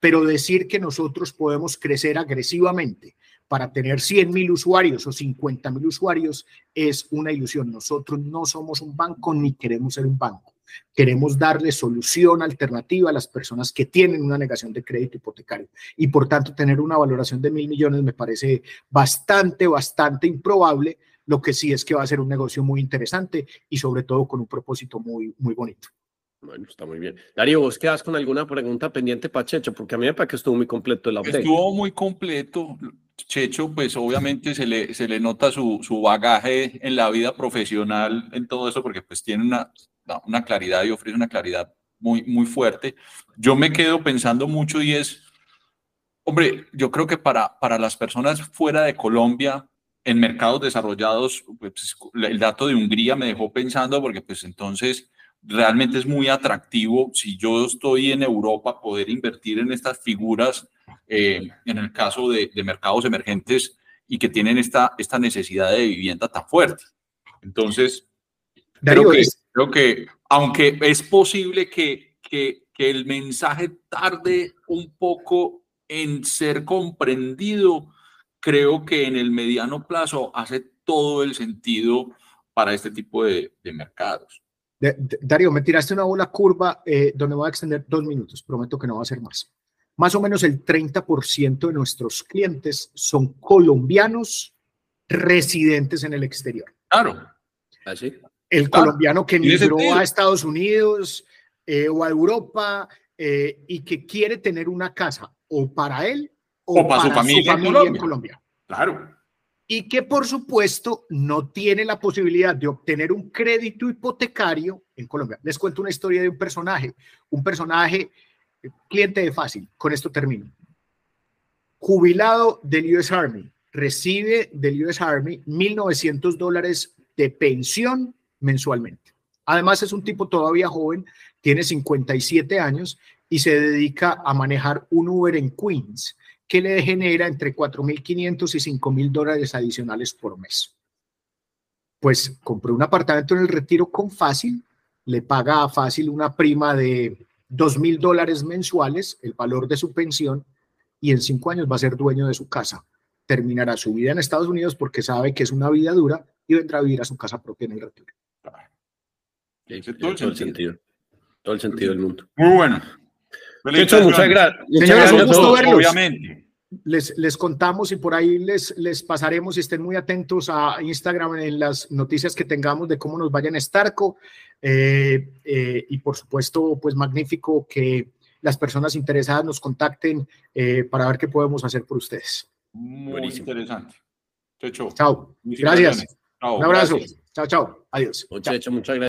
pero decir que nosotros podemos crecer agresivamente para tener 100 mil usuarios o 50 mil usuarios es una ilusión. Nosotros no somos un banco ni queremos ser un banco. Queremos darle solución alternativa a las personas que tienen una negación de crédito hipotecario. Y por tanto, tener una valoración de mil millones me parece bastante, bastante improbable. Lo que sí es que va a ser un negocio muy interesante y sobre todo con un propósito muy, muy bonito. Bueno, está muy bien. Darío, ¿vos quedas con alguna pregunta pendiente para Checho? Porque a mí me parece que estuvo muy completo el update. Estuvo muy completo. Checho, pues obviamente se le, se le nota su, su bagaje en la vida profesional, en todo eso, porque pues tiene una, una claridad y ofrece una claridad muy, muy fuerte. Yo me quedo pensando mucho y es, hombre, yo creo que para, para las personas fuera de Colombia, en mercados desarrollados, pues, el dato de Hungría me dejó pensando porque pues entonces realmente es muy atractivo si yo estoy en Europa poder invertir en estas figuras, eh, en el caso de, mercados emergentes y que tienen esta, esta necesidad de vivienda tan fuerte. Entonces, creo que, creo que, aunque es posible que, que, que el mensaje tarde un poco en ser comprendido, creo que en el mediano plazo hace todo el sentido para este tipo de, de mercados. Darío, me tiraste una bola curva eh, donde voy a extender dos minutos, prometo que no va a ser más. Más o menos el 30% de nuestros clientes son colombianos residentes en el exterior. Claro. Así. El colombiano que migró a Estados Unidos eh, o a Europa eh, y que quiere tener una casa o para él o, para, su familia, en Colombia. Claro y que por supuesto no tiene la posibilidad de obtener un crédito hipotecario en Colombia. Les cuento una historia de un personaje, un personaje cliente de fácil, con esto termino. Jubilado del US Army, recibe del US Army 1.900 dólares de pensión mensualmente. Además es un tipo todavía joven, tiene 57 años y se dedica a manejar un Uber en Queens que le genera entre 4.500 y 5.000 dólares adicionales por mes. Pues compró un apartamento en el retiro con Fácil, le paga a Fácil una prima de 2.000 dólares mensuales, el valor de su pensión, y en cinco años va a ser dueño de su casa. Terminará su vida en Estados Unidos porque sabe que es una vida dura y vendrá a vivir a su casa propia en el retiro. todo, el sentido. Todo el sentido del mundo. Muy bueno muchas gracias. Obviamente. Les, les contamos y por ahí les, les pasaremos y estén muy atentos a Instagram en las noticias que tengamos de cómo nos vayan a Starco. Eh, eh, y por supuesto, pues magnífico que las personas interesadas nos contacten eh, para ver qué podemos hacer por ustedes. Muy interesante. Chao, Chao. Gracias. Un abrazo. Chao, chao. Adiós. muchas gracias.